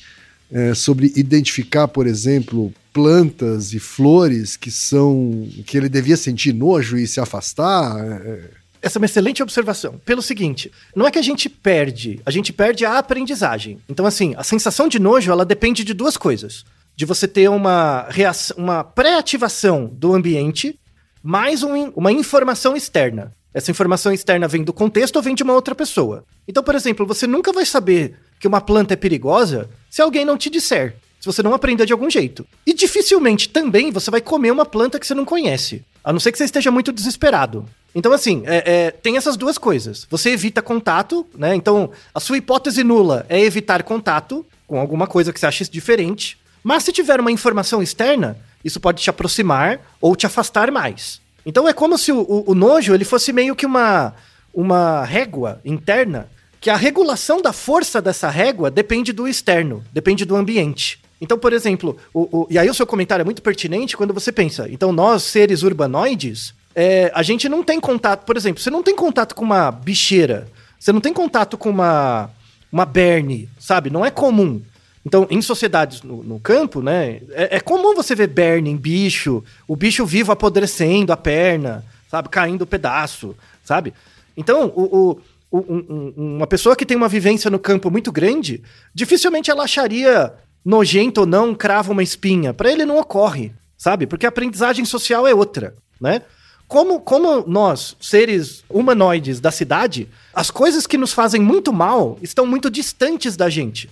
é, sobre identificar, por exemplo, plantas e flores que são que ele devia sentir nojo e se afastar. É, essa é uma excelente observação. Pelo seguinte, não é que a gente perde, a gente perde a aprendizagem. Então, assim, a sensação de nojo, ela depende de duas coisas. De você ter uma, reação, uma pré-ativação do ambiente, mais um, uma informação externa. Essa informação externa vem do contexto ou vem de uma outra pessoa. Então, por exemplo, você nunca vai saber que uma planta é perigosa se alguém não te disser. Se você não aprender de algum jeito. E dificilmente também você vai comer uma planta que você não conhece. A não ser que você esteja muito desesperado. Então, assim, é, é, tem essas duas coisas. Você evita contato, né? Então, a sua hipótese nula é evitar contato com alguma coisa que você acha diferente. Mas se tiver uma informação externa, isso pode te aproximar ou te afastar mais. Então é como se o, o, o nojo ele fosse meio que uma, uma régua interna, que a regulação da força dessa régua depende do externo, depende do ambiente. Então, por exemplo, o, o, e aí o seu comentário é muito pertinente quando você pensa, então nós, seres urbanoides, é, a gente não tem contato, por exemplo, você não tem contato com uma bicheira, você não tem contato com uma, uma berne, sabe? Não é comum. Então, em sociedades no, no campo, né, é, é, comum você ver berne em bicho, o bicho vivo apodrecendo a perna, sabe? Caindo o um pedaço, sabe? Então, o, o, um, uma pessoa que tem uma vivência no campo muito grande, dificilmente ela acharia nojento ou não crava uma espinha. Para ele não ocorre, sabe? Porque a aprendizagem social é outra, né? como, como nós, seres humanoides da cidade, as coisas que nos fazem muito mal estão muito distantes da gente.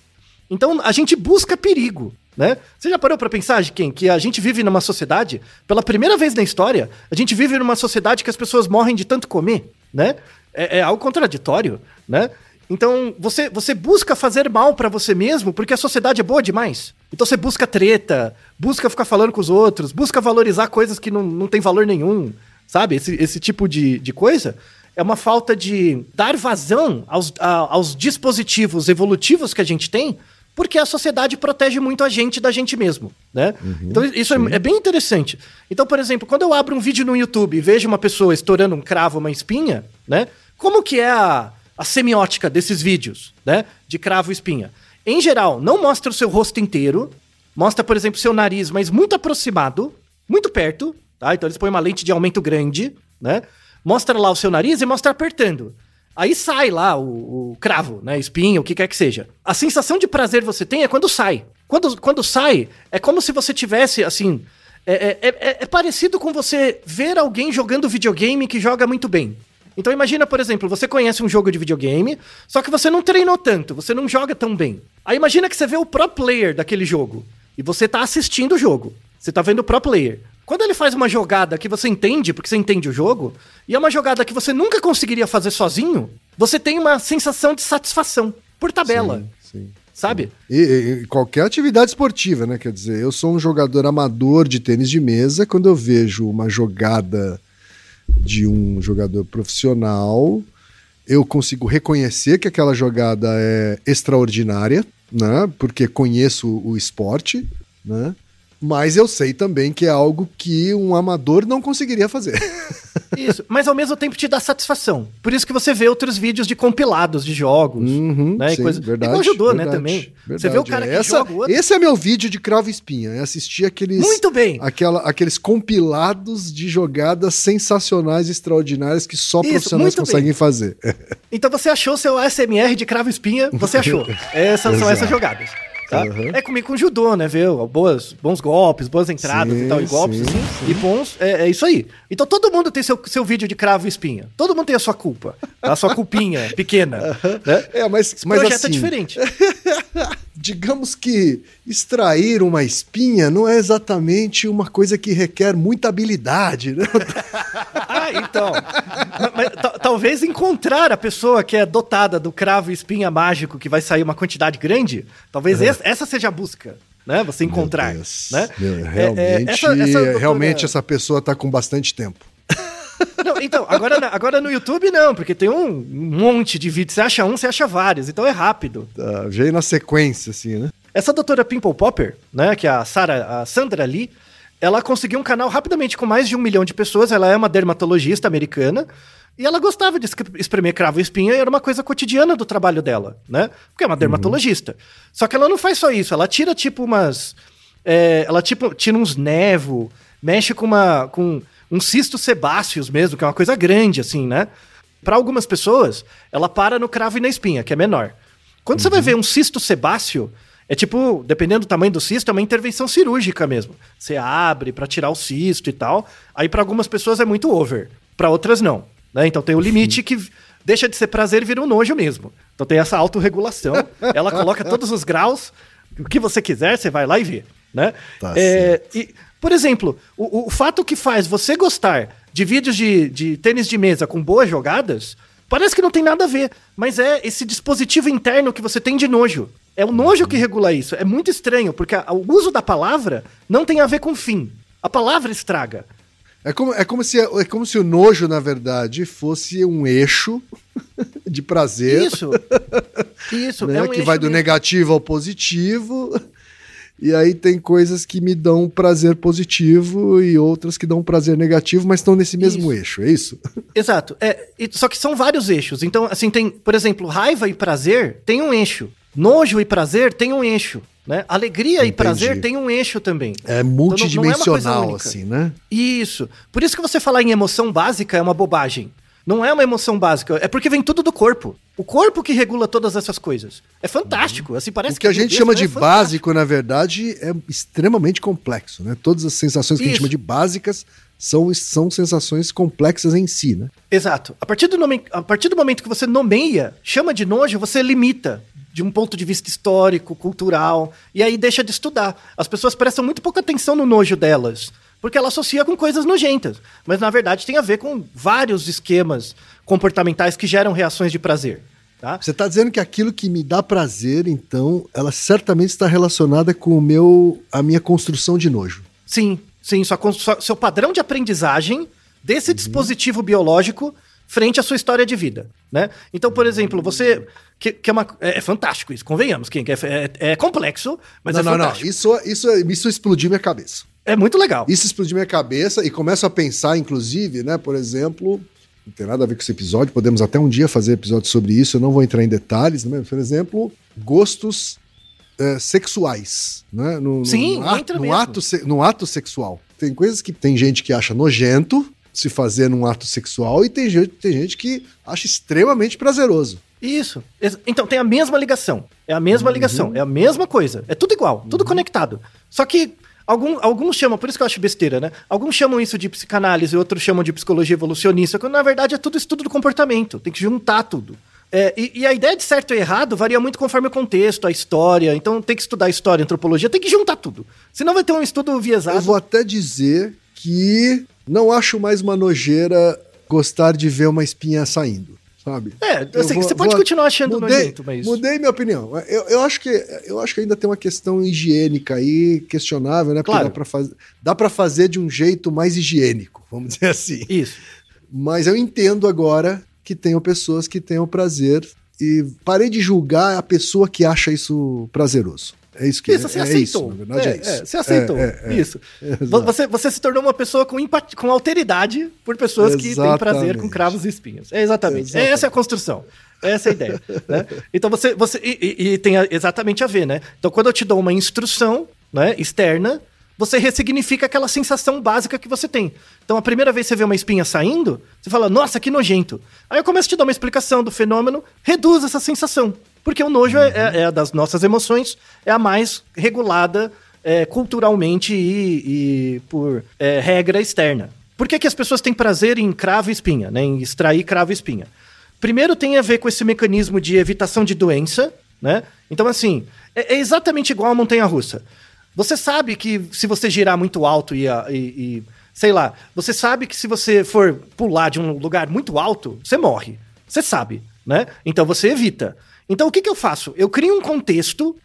Então a gente busca perigo, né? Você já parou para pensar, quem que a gente vive numa sociedade, pela primeira vez na história, a gente vive numa sociedade que as pessoas morrem de tanto comer, né? É, é algo contraditório, né? Então, você, você busca fazer mal para você mesmo porque a sociedade é boa demais. Então você busca treta, busca ficar falando com os outros, busca valorizar coisas que não, não tem valor nenhum, sabe? Esse, esse tipo de, de coisa é uma falta de dar vazão aos, a, aos dispositivos evolutivos que a gente tem, porque a sociedade protege muito a gente da gente mesmo, né? Uhum, então isso é, é, bem interessante. Então, por exemplo, quando eu abro um vídeo no YouTube e vejo uma pessoa estourando um cravo, uma espinha, né? Como que é a, a semiótica desses vídeos, né? De cravo e espinha? Em geral, não mostra o seu rosto inteiro, mostra, por exemplo, seu nariz, mas muito aproximado, muito perto, Tá? Então eles põem uma lente de aumento grande, né? Mostra lá o seu nariz e mostra apertando. Aí sai lá o, o cravo, né? Espinho, o que quer que seja. A sensação de prazer você tem é quando sai. Quando, quando sai, é como se você tivesse, assim. É, é, é, é parecido com você ver alguém jogando videogame que joga muito bem. Então imagina, por exemplo, você conhece um jogo de videogame, só que você não treinou tanto, você não joga tão bem. Aí imagina que você vê o pro player daquele jogo e você tá assistindo o jogo. Você tá vendo o pro player. Quando ele faz uma jogada que você entende, porque você entende o jogo, e é uma jogada que você nunca conseguiria fazer sozinho, você tem uma sensação de satisfação, por tabela. Sim, sim. sabe? E, e- e qualquer atividade esportiva, né? Quer dizer, eu sou um jogador amador de tênis de mesa. Quando eu vejo uma jogada de um jogador profissional, eu consigo reconhecer que aquela jogada é extraordinária, né? Porque conheço o esporte, né? Mas eu sei também que é algo que um amador não conseguiria fazer. Isso, mas ao mesmo tempo te dá satisfação. Por isso que você vê outros vídeos de compilados de jogos. Uhum, né, e sim, coisa- verdade, Igual judô, né, verdade, também. Você verdade. vê o cara que Essa- joga outro. Esse é meu vídeo de cravo espinha. É assistir aqueles, Muito bem. aquela, aqueles compilados de jogadas sensacionais, extraordinárias que só Isso, profissionais conseguem bem. fazer. Então você achou seu ASMR de cravo espinha, você achou. Essas são essas jogadas. Tá? Uhum. É comigo com judô, né, viu? Boas, bons golpes, boas entradas Sim, e tal, e golpes sim, assim. E bons, é, é isso aí. Então todo mundo tem seu, seu vídeo de cravo e espinha. Todo mundo tem a sua culpa. A sua culpinha pequena. Né? É, mas, Esse mas projeto assim, é diferente. digamos que extrair uma espinha não é exatamente uma coisa que requer muita habilidade, né? Ah, então. Mas- mas ta- talvez encontrar a pessoa que é dotada do cravo e espinha mágico que vai sair uma quantidade grande, talvez essa, essa seja a busca, né? Você encontrar, né? Meu, É, é, realmente, essa- essa doutora- realmente essa pessoa está com bastante tempo. Não, então, agora, agora no YouTube não, porque tem um monte de vídeos. Você acha um, você acha vários, então é rápido. Tá, veio na sequência, assim, né? Essa doutora Pimple Popper, né, que é a, Sarah, a Sandra Lee, ela conseguiu um canal rapidamente com mais de um milhão de pessoas. Ela é uma dermatologista americana. E ela gostava de espremer cravo e espinha, e era uma coisa cotidiana do trabalho dela, né? Porque é uma dermatologista. Só que ela não faz só isso, ela tira tipo umas. é, ela tipo, tira uns nevo, mexe com uma. com um cisto sebáceos mesmo, que é uma coisa grande, assim, né? Para algumas pessoas, ela para no cravo e na espinha, que é menor. Quando você vai ver um cisto sebáceo, é tipo, dependendo do tamanho do cisto, é uma intervenção cirúrgica mesmo. Você abre pra tirar o cisto e tal. Aí pra algumas pessoas é muito over, Pra outras não. Né? Então tem o limite que deixa de ser prazer e vira um nojo mesmo. Então tem essa autorregulação. Ela coloca todos os graus, o que você quiser, você vai lá e vê. Né? Tá É, e, por exemplo, o, o fato que faz você gostar de vídeos de, de tênis de mesa com boas jogadas, parece que não tem nada a ver, mas é esse dispositivo interno que você tem de nojo. É o nojo que regula isso. É muito estranho, porque a- o uso da palavra não tem a ver com fim. A palavra estraga. É como, é, como se, é como se o nojo, na verdade, fosse um eixo de prazer, Isso. Isso. né? é um que vai do mesmo. negativo ao positivo. E aí tem coisas que me dão prazer positivo e outras que dão prazer negativo, mas estão nesse mesmo Isso. eixo, é isso? Exato. É, só que são vários eixos. Então, assim, tem, por exemplo, raiva e prazer tem um eixo. Nojo e prazer tem um eixo. Né? Alegria e Entendi. prazer tem um eixo também. É Então, não- não é uma coisa multidimensional, única. assim, né? Isso. Por isso que você falar em emoção básica é uma bobagem. Não é uma emoção básica, é porque vem tudo do corpo. O corpo que regula todas essas coisas. É fantástico. Assim, parece O que a é gente chama mas de é básico, na verdade, é extremamente complexo, né? Todas as sensações que a gente Isso. chama de básicas são, são sensações complexas em si, né? Exato. A partir, do nome, a partir do momento que você nomeia, chama de nojo, você limita de um ponto de vista histórico, cultural, e aí deixa de estudar. As pessoas prestam muito pouca atenção no nojo delas, porque ela associa com coisas nojentas. Mas na verdade tem a ver com vários esquemas comportamentais que geram reações de prazer. Tá? Você está dizendo que aquilo que me dá prazer, então, ela certamente está relacionada com o meu, a minha construção de nojo. Sim, sim. Sua, sua- seu padrão de aprendizagem desse dispositivo biológico frente à sua história de vida, né? Então, por exemplo, você que, que é, uma, é, é fantástico isso, convenhamos, quem é, é, é complexo, mas não, é não, não. fantástico. Isso, isso, isso explodiu minha cabeça. É muito legal. Isso explodiu minha cabeça e começo a pensar, inclusive, né, por exemplo, não tem nada a ver com esse episódio, podemos até um dia fazer episódio sobre isso, eu não vou entrar em detalhes, né, mas, por exemplo, gostos é, sexuais, né, no, Sim, no, ato, no, ato, no ato sexual. Tem coisas que tem gente que acha nojento se fazer num ato sexual e tem gente, tem gente que acha extremamente prazeroso. Isso. Então tem a mesma ligação. É a mesma Uhum. ligação. É a mesma coisa. É tudo igual, tudo conectado. Só que algum, alguns chamam, por isso que eu acho besteira, né? Alguns chamam isso de psicanálise, outros chamam de psicologia evolucionista, quando na verdade é tudo estudo do comportamento. Tem que juntar tudo. É, e, e a ideia de certo e errado varia muito conforme o contexto, a história. Então tem que estudar história, antropologia, tem que juntar tudo. Senão vai ter um estudo viesado. Eu vou até dizer que não acho mais uma nojeira gostar de ver uma espinha saindo. Sabe? É, assim, vou- você pode vou- continuar achando mudei, nojento, mas. Mudei minha opinião. Eu, eu, acho que, eu acho que ainda tem uma questão higiênica aí questionável, né? Porque Claro. dá pra, faz, dá pra fazer de um jeito mais higiênico, vamos dizer assim. Isso. Mas eu entendo agora que tenham pessoas que tenham prazer e parei de julgar a pessoa que acha isso prazeroso. É isso que Isso, você é, aceitou. isso, na verdade é, É, isso. é, você aceitou. É, é, é. Isso. Você, você se tornou uma pessoa com, empatia, com alteridade por pessoas que têm prazer com Exatamente. cravos e espinhos. É exatamente. Exatamente. Essa é a construção. Essa é a ideia. né? Então você. você e, e- e tem a- exatamente a ver, né? Então, quando eu te dou uma instrução né, externa, você ressignifica aquela sensação básica que você tem. Então, a primeira vez que você vê uma espinha saindo, você fala, nossa, que nojento. Aí eu começo a te dar uma explicação do fenômeno, reduz essa sensação. Porque o nojo é, é- é a das nossas emoções, é a mais regulada é, culturalmente e, e por é, regra externa. Por que, que as pessoas têm prazer em cravo e espinha, né? Em extrair cravo e espinha? Primeiro tem a ver com esse mecanismo de evitação de doença, né? Então, assim, é, é exatamente igual a montanha-russa. Você sabe que se você girar muito alto e, e- e, sei lá, você sabe que se você for pular de um lugar muito alto, você morre. Você sabe, né? Então você evita. Então o que, que eu faço? Eu crio um contexto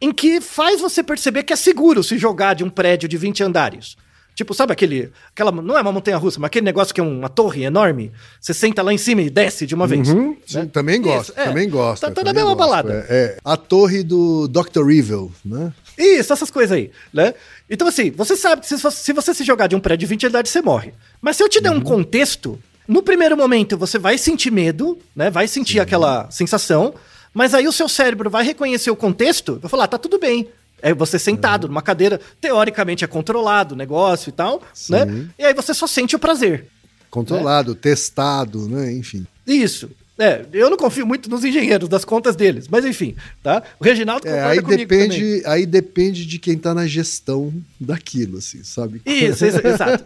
em que faz você perceber que é seguro se jogar de um prédio de 20 andares. Tipo, sabe aquele. Aquela, não é uma montanha russa, mas aquele negócio que é uma torre enorme? Você senta lá em cima e desce de uma vez. Uhum, sim, né? também gosto, Isso, é. também gosto. Tá, tá na mesma balada. É, é. A torre do Dr. Evil, né? Isso, essas coisas aí, né? Então, assim, você sabe que se você se, você se jogar de um prédio de 20 andares, você morre. Mas se eu te der um contexto, no primeiro momento você vai sentir medo, né? Vai sentir aquela sensação, mas aí o seu cérebro vai reconhecer o contexto, vai falar, tá tudo bem. É você sentado numa cadeira, teoricamente é controlado o negócio e tal, né? E aí você só sente o prazer. Controlado, testado, né? Enfim. Isso. É, eu não confio muito nos engenheiros, das contas deles, mas enfim, tá? O Reginaldo É, concorda aí comigo também. depende, aí depende de quem tá na gestão daquilo, assim, sabe? Isso, isso, exato.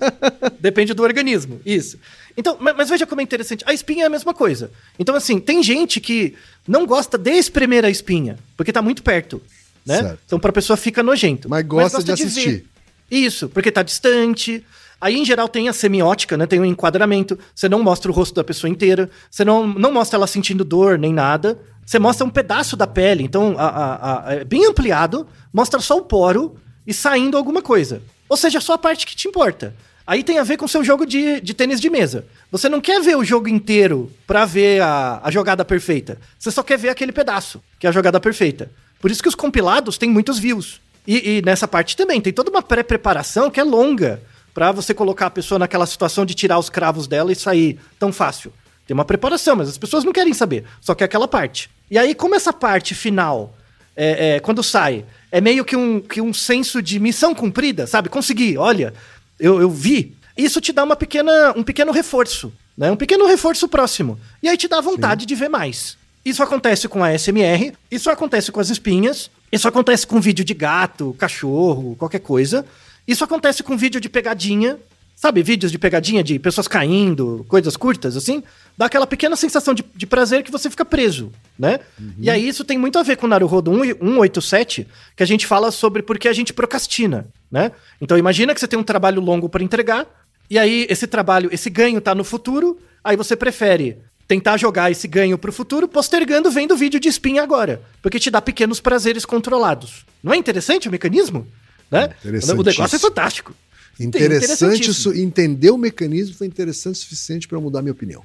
Depende do organismo, isso. Então, mas, mas veja como é interessante. A espinha é a mesma coisa. Então, assim, tem gente que não gosta de espremer a espinha, porque tá muito perto, né? Certo. Então, pra pessoa fica nojento. Mas gosta de assistir. ver. Isso, porque tá distante. Aí, em geral, tem a semiótica, né? Tem um enquadramento. Você não mostra o rosto da pessoa inteira. Você não, não mostra ela sentindo dor nem nada. Você mostra um pedaço da pele. Então, a- a- a- é bem ampliado. Mostra só o poro e saindo alguma coisa. Ou seja, só a parte que te importa. Aí tem a ver com o seu jogo de, de tênis de mesa. Você não quer ver o jogo inteiro pra ver a, a jogada perfeita. Você só quer ver aquele pedaço, que é a jogada perfeita. Por isso que os compilados têm muitos views. E, e nessa parte também, tem toda uma pré-preparação que é longa pra você colocar a pessoa naquela situação de tirar os cravos dela e sair tão fácil. Tem uma preparação, mas as pessoas não querem saber. Só que é aquela parte. E aí, como essa parte final é, é, quando sai, é meio que um, que um senso de missão cumprida, sabe? Consegui, olha, eu, eu vi. Isso te dá uma pequena, um pequeno reforço, né? Um pequeno reforço próximo. E aí te dá vontade de ver mais. Isso acontece com a SMR, isso acontece com as espinhas, isso acontece com vídeo de gato, cachorro, qualquer coisa. Isso acontece com vídeo de pegadinha, sabe? Vídeos de pegadinha de pessoas caindo, coisas curtas, assim. Dá aquela pequena sensação de, de prazer que você fica preso, né? E aí isso tem muito a ver com o Naruhodo 1 187, que a gente fala sobre por que a gente procrastina, né? Então imagina que você tem um trabalho longo para entregar, e aí esse trabalho, esse ganho tá no futuro, aí você prefere tentar jogar esse ganho pro futuro, postergando vendo vídeo de espinha agora, porque te dá pequenos prazeres controlados. Não é interessante o mecanismo? Né? O negócio é fantástico. Interessante isso, entender o mecanismo foi interessante o suficiente para mudar minha opinião.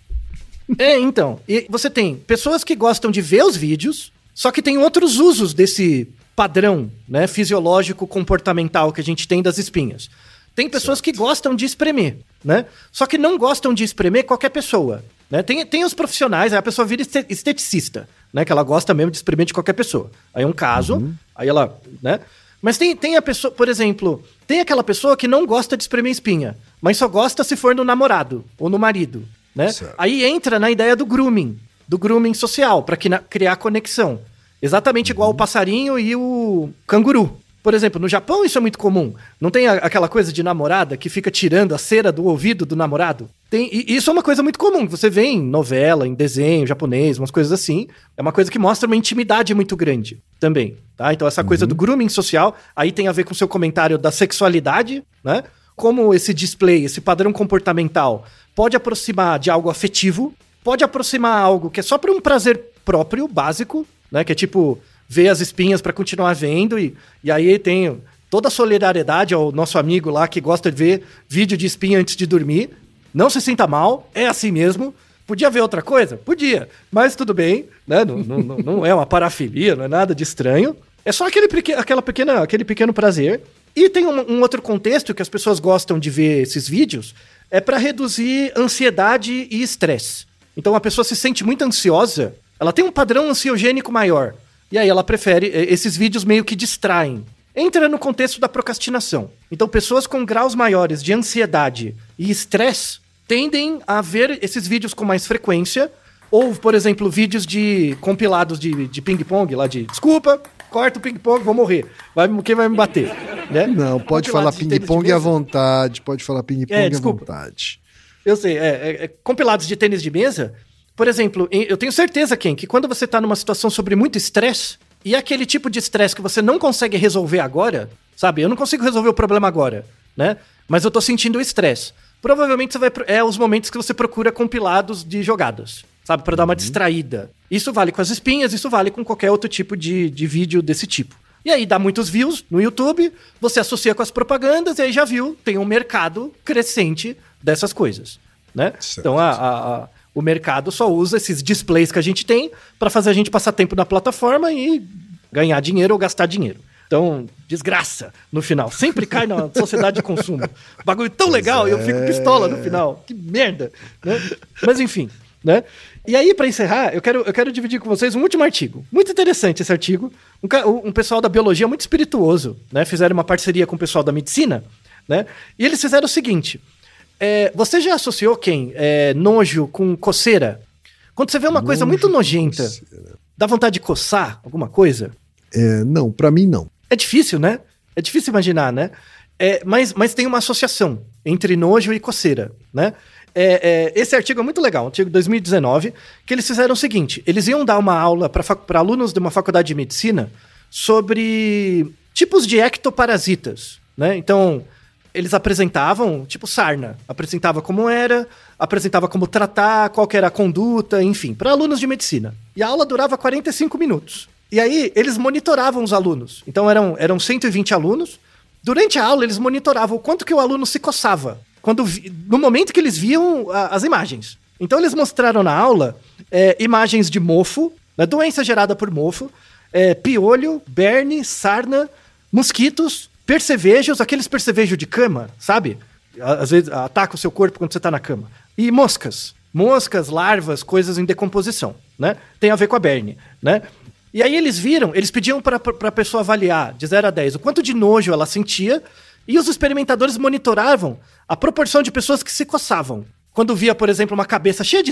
É, então. E você tem pessoas que gostam de ver os vídeos, só que tem outros usos desse padrão, né, fisiológico comportamental que a gente tem das espinhas. Tem pessoas que gostam de espremer, né? Só que não gostam de espremer qualquer pessoa. Né? Tem, tem os profissionais, aí a pessoa vira este- esteticista, né? Que ela gosta mesmo de espremer de qualquer pessoa. Aí é um caso, aí ela, né? Mas tem, tem a pessoa, por exemplo, tem aquela pessoa que não gosta de espremer espinha, mas só gosta se for no namorado ou no marido, né? Certo. Aí entra na ideia do grooming, do grooming social, para criar conexão. Exatamente igual o passarinho e o canguru. Por exemplo, no Japão isso é muito comum. Não tem a- aquela coisa de namorada que fica tirando a cera do ouvido do namorado? Tem, e isso é uma coisa muito comum, você vê em novela, em desenho japonês, umas coisas assim. É uma coisa que mostra uma intimidade muito grande também, tá? Então essa coisa do grooming social, aí tem a ver com o seu comentário da sexualidade, né? Como esse display, esse padrão comportamental pode aproximar de algo afetivo, pode aproximar algo que é só para um prazer próprio, básico, né? Que é tipo ver as espinhas para continuar vendo e, e aí tem toda a solidariedade ao nosso amigo lá que gosta de ver vídeo de espinha antes de dormir. Não se sinta mal, é assim mesmo. Podia ver outra coisa? Podia, mas tudo bem, né? Não, não, não é uma parafilia, não é nada de estranho. É só aquele, aquela pequena, aquele pequeno prazer. E tem um, um outro contexto que as pessoas gostam de ver esses vídeos, é para reduzir ansiedade e estresse. Então a pessoa se sente muito ansiosa, ela tem um padrão ansiogênico maior. E aí ela prefere, esses vídeos meio que distraem. Entra no contexto da procrastinação. Então pessoas com graus maiores de ansiedade e estresse tendem a ver esses vídeos com mais frequência. Ou, por exemplo, vídeos de compilados de, de ping-pong, lá de desculpa, corta o ping-pong, vou morrer. Vai, quem vai me bater? Né? Não, pode falar ping-pong à vontade, pode falar ping-pong é, à vontade. Eu sei, é, é, é, compilados de tênis de mesa, por exemplo, eu tenho certeza, Ken, que quando você está numa situação sobre muito estresse, e aquele tipo de estresse que você não consegue resolver agora, sabe? Eu não consigo resolver o problema agora, né? Mas eu tô sentindo o estresse provavelmente você vai é os momentos que você procura compilados de jogadas, sabe, para dar uma uhum. distraída. Isso vale com as espinhas, isso vale com qualquer outro tipo de, de vídeo desse tipo. E aí dá muitos views no YouTube, você associa com as propagandas e aí já viu, tem um mercado crescente dessas coisas, né? Certo. Então a, a, a, o mercado só usa esses displays que a gente tem para fazer a gente passar tempo na plataforma e ganhar dinheiro ou gastar dinheiro. Então, desgraça no final. Sempre cai na sociedade de consumo. Bagulho tão pois legal é. e eu fico pistola no final. Que merda. Né? Mas enfim, né? E aí, para encerrar, eu quero, eu quero dividir com vocês um último artigo. Muito interessante esse artigo. Um, um pessoal da biologia muito espirituoso, né? Fizeram uma parceria com o pessoal da medicina, né? E eles fizeram o seguinte. É, você já associou quem? É, nojo com coceira? Quando você vê uma nojo coisa muito nojenta, dá vontade de coçar alguma coisa? É, não, para mim não. É difícil, né? É difícil imaginar, né? É, mas, mas tem uma associação entre nojo e coceira, né? É, é, esse artigo é muito legal, um artigo de 2019, que eles fizeram o seguinte: eles iam dar uma aula para alunos de uma faculdade de medicina sobre tipos de ectoparasitas, né? Então, eles apresentavam, tipo sarna, apresentava como era, apresentava como tratar, qual era a conduta, enfim, para alunos de medicina. E a aula durava 45 minutos. E aí, eles monitoravam os alunos. Então, eram, eram 120 alunos. Durante a aula, eles monitoravam o quanto que o aluno se coçava. Quando, no momento que eles viam a, as imagens. Então, eles mostraram na aula é, imagens de mofo, né, doença gerada por mofo, é, piolho, berne, sarna, mosquitos, percevejos, aqueles percevejos de cama, sabe? Às vezes ataca o seu corpo quando você está na cama. E moscas. Moscas, larvas, coisas em decomposição, né? Tem a ver com a berne, né? E aí eles viram, eles pediam para a pessoa avaliar de 0 a 10 o quanto de nojo ela sentia, e os experimentadores monitoravam a proporção de pessoas que se coçavam. Quando via, por exemplo, uma cabeça cheia de,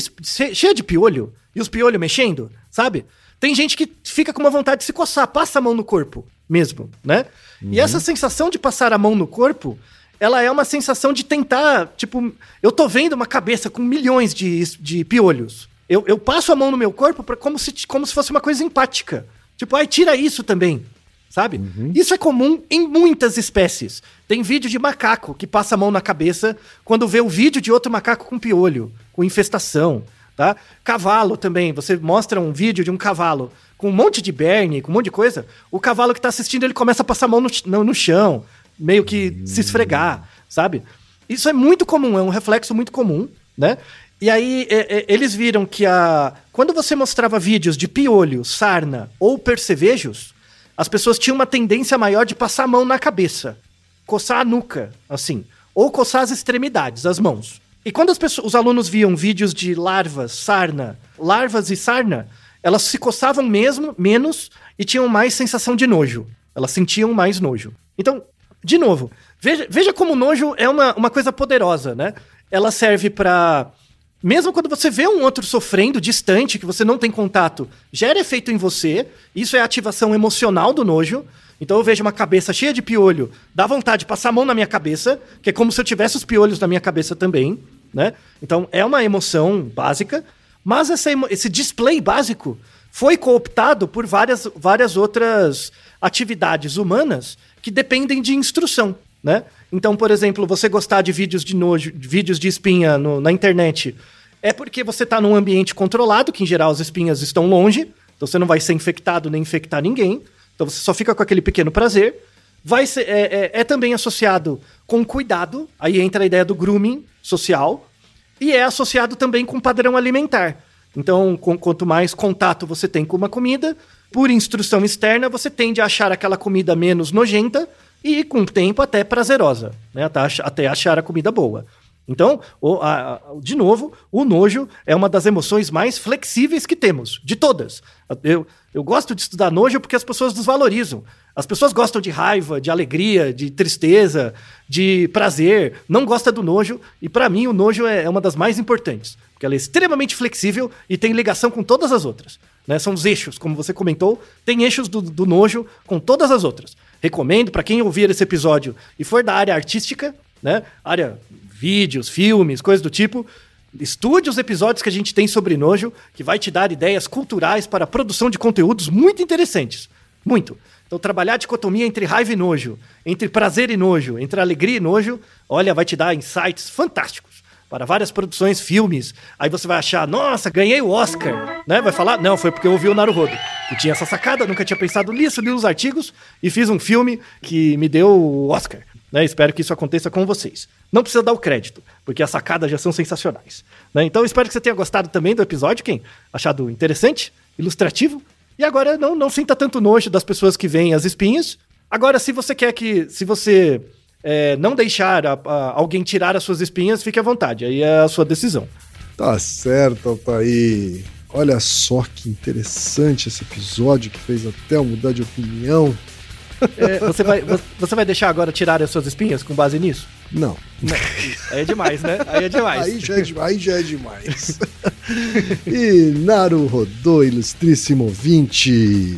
cheia de piolho, e os piolhos mexendo, sabe? Tem gente que fica com uma vontade de se coçar, passa a mão no corpo mesmo, né? Uhum. E essa sensação de passar a mão no corpo, ela é uma sensação de tentar, tipo, eu tô vendo uma cabeça com milhões de, de piolhos. Eu, eu passo a mão no meu corpo pra, como, se, como se fosse uma coisa empática. Tipo, ai, tira isso também. Sabe? Uhum. Isso é comum em muitas espécies. Tem vídeo de macaco que passa a mão na cabeça quando vê o vídeo de outro macaco com piolho, com infestação. Tá? Cavalo também. Você mostra um vídeo de um cavalo com um monte de berne, com um monte de coisa. O cavalo que está assistindo, ele começa a passar a mão no, no, no chão, meio que uhum. se esfregar, sabe? Isso é muito comum, é um reflexo muito comum, né? E aí é, é, eles viram que a quando você mostrava vídeos de piolho, sarna ou percevejos, as pessoas tinham uma tendência maior de passar a mão na cabeça, coçar a nuca, assim, ou coçar as extremidades, as mãos. E quando pessoas, os alunos viam vídeos de larvas, sarna, larvas e sarna, elas se coçavam mesmo, menos e tinham mais sensação de nojo. Elas sentiam mais nojo. Então, de novo, veja, veja como o nojo é uma, uma coisa poderosa, né? Ela serve para mesmo quando você vê um outro sofrendo distante, que você não tem contato, gera efeito em você. Isso é ativação emocional do nojo. Então eu vejo uma cabeça cheia de piolho, dá vontade de passar a mão na minha cabeça, que é como se eu tivesse os piolhos na minha cabeça também, né? Então é uma emoção básica, mas essa, esse display básico foi cooptado por várias, várias outras atividades humanas que dependem de instrução, né? Então, por exemplo, você gostar de vídeos de nojo, vídeos de espinha no, na internet É porque você está num ambiente controlado, que em geral as espinhas estão longe, então você não vai ser infectado nem infectar ninguém. Então você só fica com aquele pequeno prazer. Vai ser, é, é, é também associado com cuidado, aí entra a ideia do grooming social, e é associado também com padrão alimentar. Então, com, quanto mais contato você tem com uma comida, por instrução externa, você tende a achar aquela comida menos nojenta e, com o tempo, até prazerosa, né? até, até achar a comida boa. Então, o, a, de novo, o nojo é uma das emoções mais flexíveis que temos, de todas. Eu, eu gosto de estudar nojo porque as pessoas desvalorizam. As pessoas gostam de raiva, de alegria, de tristeza, de prazer, não gosta do nojo, e para mim o nojo é, é uma das mais importantes, porque ela é extremamente flexível e tem ligação com todas as outras. Né? São os eixos, como você comentou, tem eixos do, do nojo com todas as outras. Recomendo para quem ouvir esse episódio e for da área artística, né? área vídeos, filmes, coisas do tipo. Estude os episódios que a gente tem sobre nojo, que vai te dar ideias culturais para a produção de conteúdos muito interessantes. Muito. Então, trabalhar a dicotomia entre raiva e nojo, entre prazer e nojo, entre alegria e nojo, olha, vai te dar insights fantásticos para várias produções, filmes. Aí você vai achar, nossa, ganhei o Oscar, né? Vai falar, não, foi porque eu ouvi o Naruhodo. Eu tinha essa sacada, nunca tinha pensado nisso, li os artigos e fiz um filme que me deu o Oscar. Né? Espero que isso aconteça com vocês. Não precisa dar o crédito, porque as sacadas já são sensacionais. Né? Então espero que você tenha gostado também do episódio, quem achado interessante, ilustrativo. E agora não, não sinta tanto nojo das pessoas que veem as espinhas. Agora, se você quer que. Se você é, não deixar a, a, alguém tirar as suas espinhas, fique à vontade. Aí é a sua decisão. Tá certo, Altair. Olha só que interessante esse episódio que fez até eu mudar de opinião. É, você, vai, você vai deixar agora tirar as suas espinhas com base nisso? Não. Não. Aí é demais, né? Aí é demais. Aí já é, aí já é demais. e Naru Rodô, ilustríssimo 20.